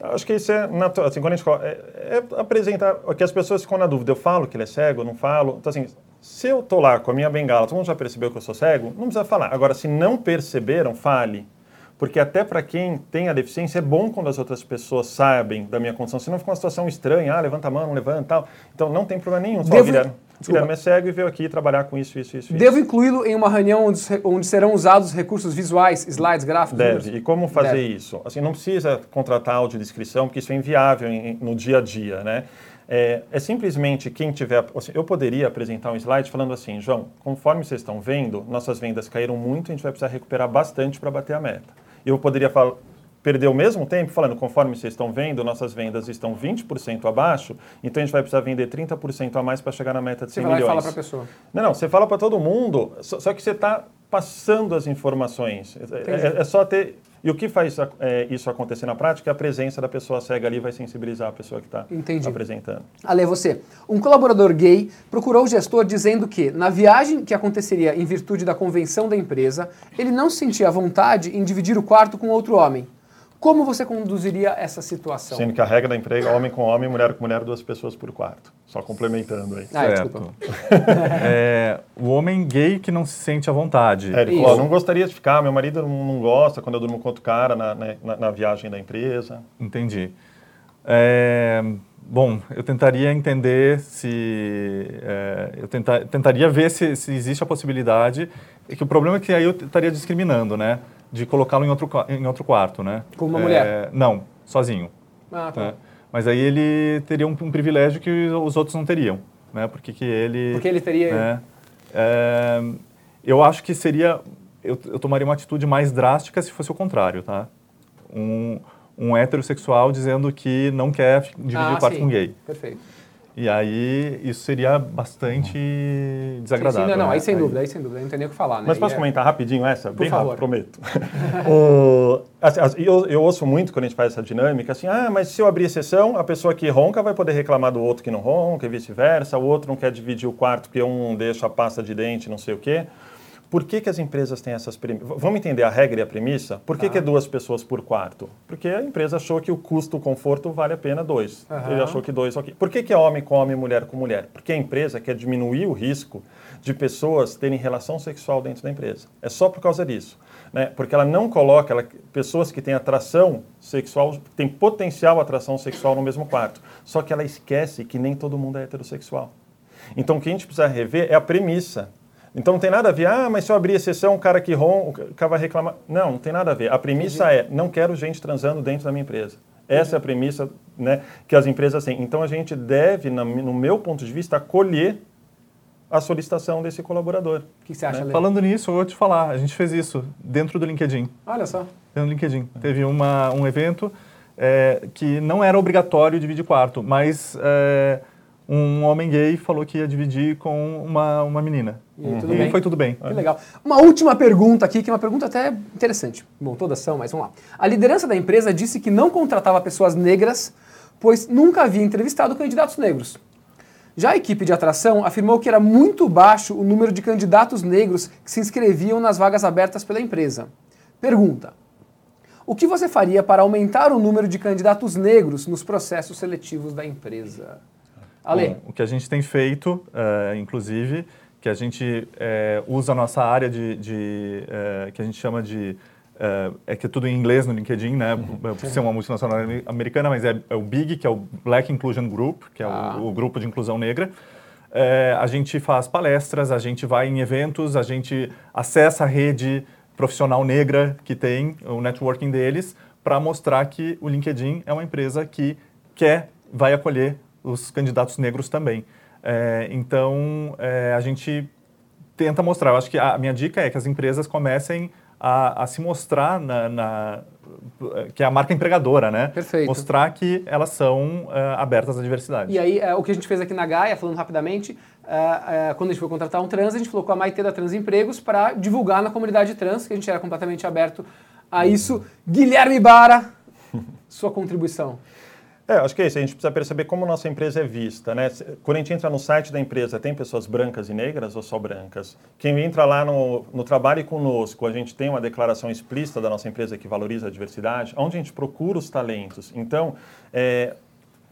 Acho que isso é natural. Assim, quando a gente é, é apresentar, que as pessoas ficam na dúvida. Eu falo que ele é cego, não falo. Então, assim, se eu tô lá com a minha bengala, todo mundo já percebeu que eu sou cego, não precisa falar. Agora, se não perceberam, fale. Porque até para quem tem a deficiência é bom quando as outras pessoas sabem da minha condição, senão fica uma situação estranha, ah, levanta a mão, não levanta tal. Então não tem problema nenhum. Só Devo... Guilherme, Guilherme é cego e veio aqui trabalhar com isso, isso, isso. Devo incluí-lo em uma reunião onde, onde, serão usados recursos visuais, slides, gráficos? Deve. Números? E como fazer Deve. isso? Assim, não precisa contratar audiodescrição, porque isso é inviável em, no dia a dia, né? É, é, simplesmente quem tiver. Assim, eu poderia apresentar um slide falando assim, João, conforme vocês estão vendo, nossas vendas caíram muito, a gente vai precisar recuperar bastante para bater a meta eu poderia falar, perder o mesmo tempo falando, conforme vocês estão vendo, nossas vendas estão 20% abaixo, então a gente vai precisar vender 30% a mais para chegar na meta de 100 Você vai milhões. fala para a pessoa. Não, não, você fala para todo mundo, só, só que você está passando as informações. É, é- é só ter. E o que faz é, isso acontecer na prática é a presença da pessoa cega ali vai sensibilizar a pessoa que está apresentando. Ale, você. Um colaborador gay procurou o gestor dizendo que, na viagem que aconteceria em virtude da convenção da empresa, ele não se sentia à vontade em dividir o quarto com outro homem. Como você conduziria essa situação? Sendo que a regra da empresa é homem com homem, mulher com mulher, duas pessoas por quarto. Só complementando aí. Ah, Certo. desculpa. É, o homem gay que não se sente à vontade. É, ele falou, não gostaria de ficar, meu marido não, gosta quando eu durmo com outro cara na, na- na- na viagem da empresa. Entendi. É, bom, eu tentaria entender se. é, eu tenta- tentaria ver se, se existe a possibilidade. É que o problema é que aí eu estaria discriminando, né? De colocá-lo em outro, em outro quarto, né? Com uma É, mulher? Não, sozinho. Ah, tá. né? Mas aí ele teria um, um privilégio que os outros não teriam, né? Porque que ele. Porque ele teria. né? É, eu acho que seria. Eu, eu tomaria uma atitude mais drástica se fosse o contrário, tá? Um, um heterossexual dizendo que não quer dividir Ah, o quarto sim. com gay. Perfeito. E aí isso seria bastante desagradável. Sim, sim, não, não, né? aí sem dúvida, aí sem dúvida, não tem nem o que falar, né? Mas posso E é- comentar rapidinho essa? Bem favor. rápido, prometo. O- assim, as- eu, eu ouço muito quando a gente faz essa dinâmica, assim, ah, mas se eu abrir exceção, a pessoa que ronca vai poder reclamar do outro que não ronca e vice-versa, o outro não quer dividir o quarto porque um deixa a pasta de dente, não sei o quê. Por que, que as empresas têm essas premissas? Vamos entender a regra e a premissa? Por que, Tá. que é duas pessoas por quarto? Porque a empresa achou que o custo, o conforto vale a pena dois. Aham. Ele achou que dois, ok. Por que, que é homem com homem e mulher com mulher? Porque a empresa quer diminuir o risco de pessoas terem relação sexual dentro da empresa. É só por causa disso. Né? Porque ela não coloca ela- pessoas que têm atração sexual, têm potencial atração sexual no mesmo quarto. Só que ela esquece que nem todo mundo é heterossexual. Então, o que a gente precisa rever é a premissa. Então, não tem nada a ver, ah, mas se eu abrir exceção, o cara que ronca, o cara vai reclamar. Não, não tem nada a ver. A premissa é, não quero gente transando dentro da minha empresa. Essa é a premissa né, que as empresas têm. Então, a gente deve, no meu ponto de vista, acolher a solicitação desse colaborador. O que você acha, Ale? Falando nisso, eu vou te falar, a gente fez isso dentro do LinkedIn. Olha só. Dentro do LinkedIn. Teve uma, um evento é, que não era obrigatório dividir quarto, mas é, um homem gay falou que ia dividir com uma, uma menina. E tudo e foi tudo bem. Que legal. Uma última pergunta aqui, que é uma pergunta até interessante. Bom, todas são, mas vamos lá. A liderança da empresa disse que não contratava pessoas negras, pois nunca havia entrevistado candidatos negros. Já a equipe de atração afirmou que era muito baixo o número de candidatos negros que se inscreviam nas vagas abertas pela empresa. Pergunta: O que você faria para aumentar o número de candidatos negros nos processos seletivos da empresa? Ale, Bom, o que a gente tem feito, eh, inclusive, que a gente eh, usa a nossa área de, de, eh, que a gente chama de é que é tudo em inglês no LinkedIn, né? Por ser uma multinacional americana, mas é, é o BIG, que é o Black Inclusion Group, que é Ah. o, o grupo de inclusão negra. A gente faz palestras, a gente vai em eventos, a gente acessa a rede profissional negra que tem, o networking deles, para mostrar que o LinkedIn é uma empresa que quer, vai acolher os candidatos negros também. É, então, é, a gente tenta mostrar. Eu acho que a minha dica é que as empresas comecem a, a se mostrar na, na- que é a marca empregadora, né? Perfeito. Mostrar que elas são é, abertas à diversidade. E aí, é, o que a gente fez aqui na Gaia, falando rapidamente, é, quando a gente foi contratar um trans, a gente falou com a Maitê da Trans Empregos para divulgar na comunidade trans, que a gente era completamente aberto a isso. Guilherme Bara, sua contribuição. É, acho que é isso. A gente precisa perceber como nossa empresa é vista, né? Quando a gente entra no site da empresa, tem pessoas brancas e negras ou só brancas? Quem entra lá no, no Trabalho Conosco, a gente tem uma declaração explícita da nossa empresa que valoriza a diversidade, onde a gente procura os talentos. Então, é,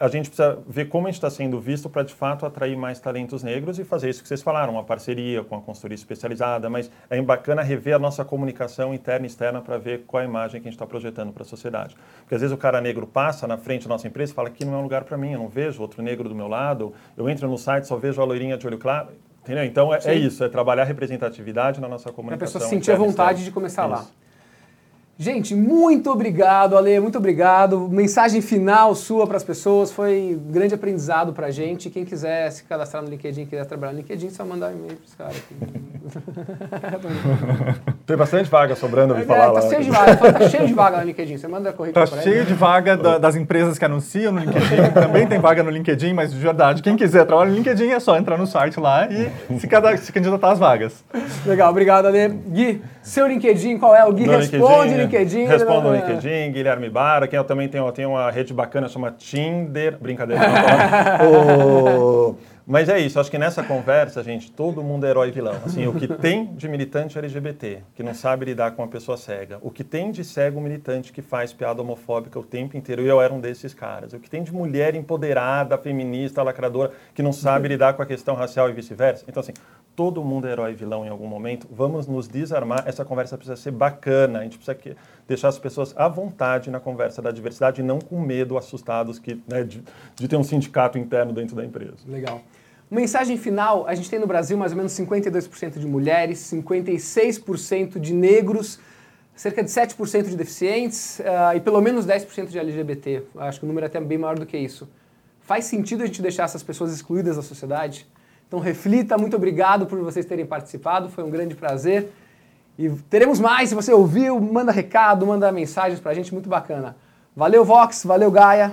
a gente precisa ver como a gente está sendo visto para, de fato, atrair mais talentos negros e fazer isso que vocês falaram, uma parceria com a consultoria especializada, mas é bacana rever a nossa comunicação interna e externa para ver qual a imagem que a gente está projetando para a sociedade. Porque às vezes o cara negro passa na frente da nossa empresa e fala que não é um lugar para mim, eu não vejo outro negro do meu lado, eu entro no site só vejo a loirinha de olho claro. Entendeu? Então é, é isso, é trabalhar a representatividade na nossa Para a comunicação. pessoa sentir a vontade externa. de começar lá. Gente, muito obrigado, Ale, muito obrigado. Mensagem final sua para as pessoas, foi um grande aprendizado para a gente. Quem quiser se cadastrar no LinkedIn, quiser trabalhar no LinkedIn, só mandar um e-mail para os caras. Tem bastante vaga sobrando, eu é, falar tá lá. Cheio de vaga, tá cheio de vaga no LinkedIn, você manda currículo Tá cheio de vaga da, das empresas que anunciam no LinkedIn, também tem vaga no LinkedIn, mas de verdade, quem quiser trabalhar no LinkedIn é só entrar no site lá e se, cada, se candidatar às vagas. Legal, obrigado, Ale. Gui, seu LinkedIn, qual é? O Gui No responde LinkedIn. LinkedIn responde no LinkedIn, Guilherme Bara, que eu também tenho, tenho uma rede bacana, chama Tinder. Brincadeira, não o... Mas é isso, acho que nessa conversa, gente, todo mundo é herói e vilão. Assim, o que tem de militante LGBT, que não sabe lidar com uma pessoa cega, o que tem de cego militante que faz piada homofóbica o tempo inteiro, e eu era um desses caras, o que tem de mulher empoderada, feminista, lacradora, que não sabe lidar com a questão racial e vice-versa. Então, assim, todo mundo é herói e vilão em algum momento, vamos nos desarmar, essa conversa precisa ser bacana, a gente precisa que, deixar as pessoas à vontade na conversa da diversidade e não com medo, assustados que, né, de, de ter um sindicato interno dentro da empresa. Legal. Mensagem final: a gente tem no Brasil mais ou menos 52% de mulheres, 56% de negros, cerca de 7% de deficientes uh, e pelo menos 10% de LGBT. Acho que o número é até bem maior do que isso. Faz sentido a gente deixar essas pessoas excluídas da sociedade? Então reflita, muito obrigado por vocês terem participado, foi um grande prazer. E teremos mais, se você ouviu, manda recado, manda mensagens pra gente, muito bacana. Valeu Vox, valeu Gaia.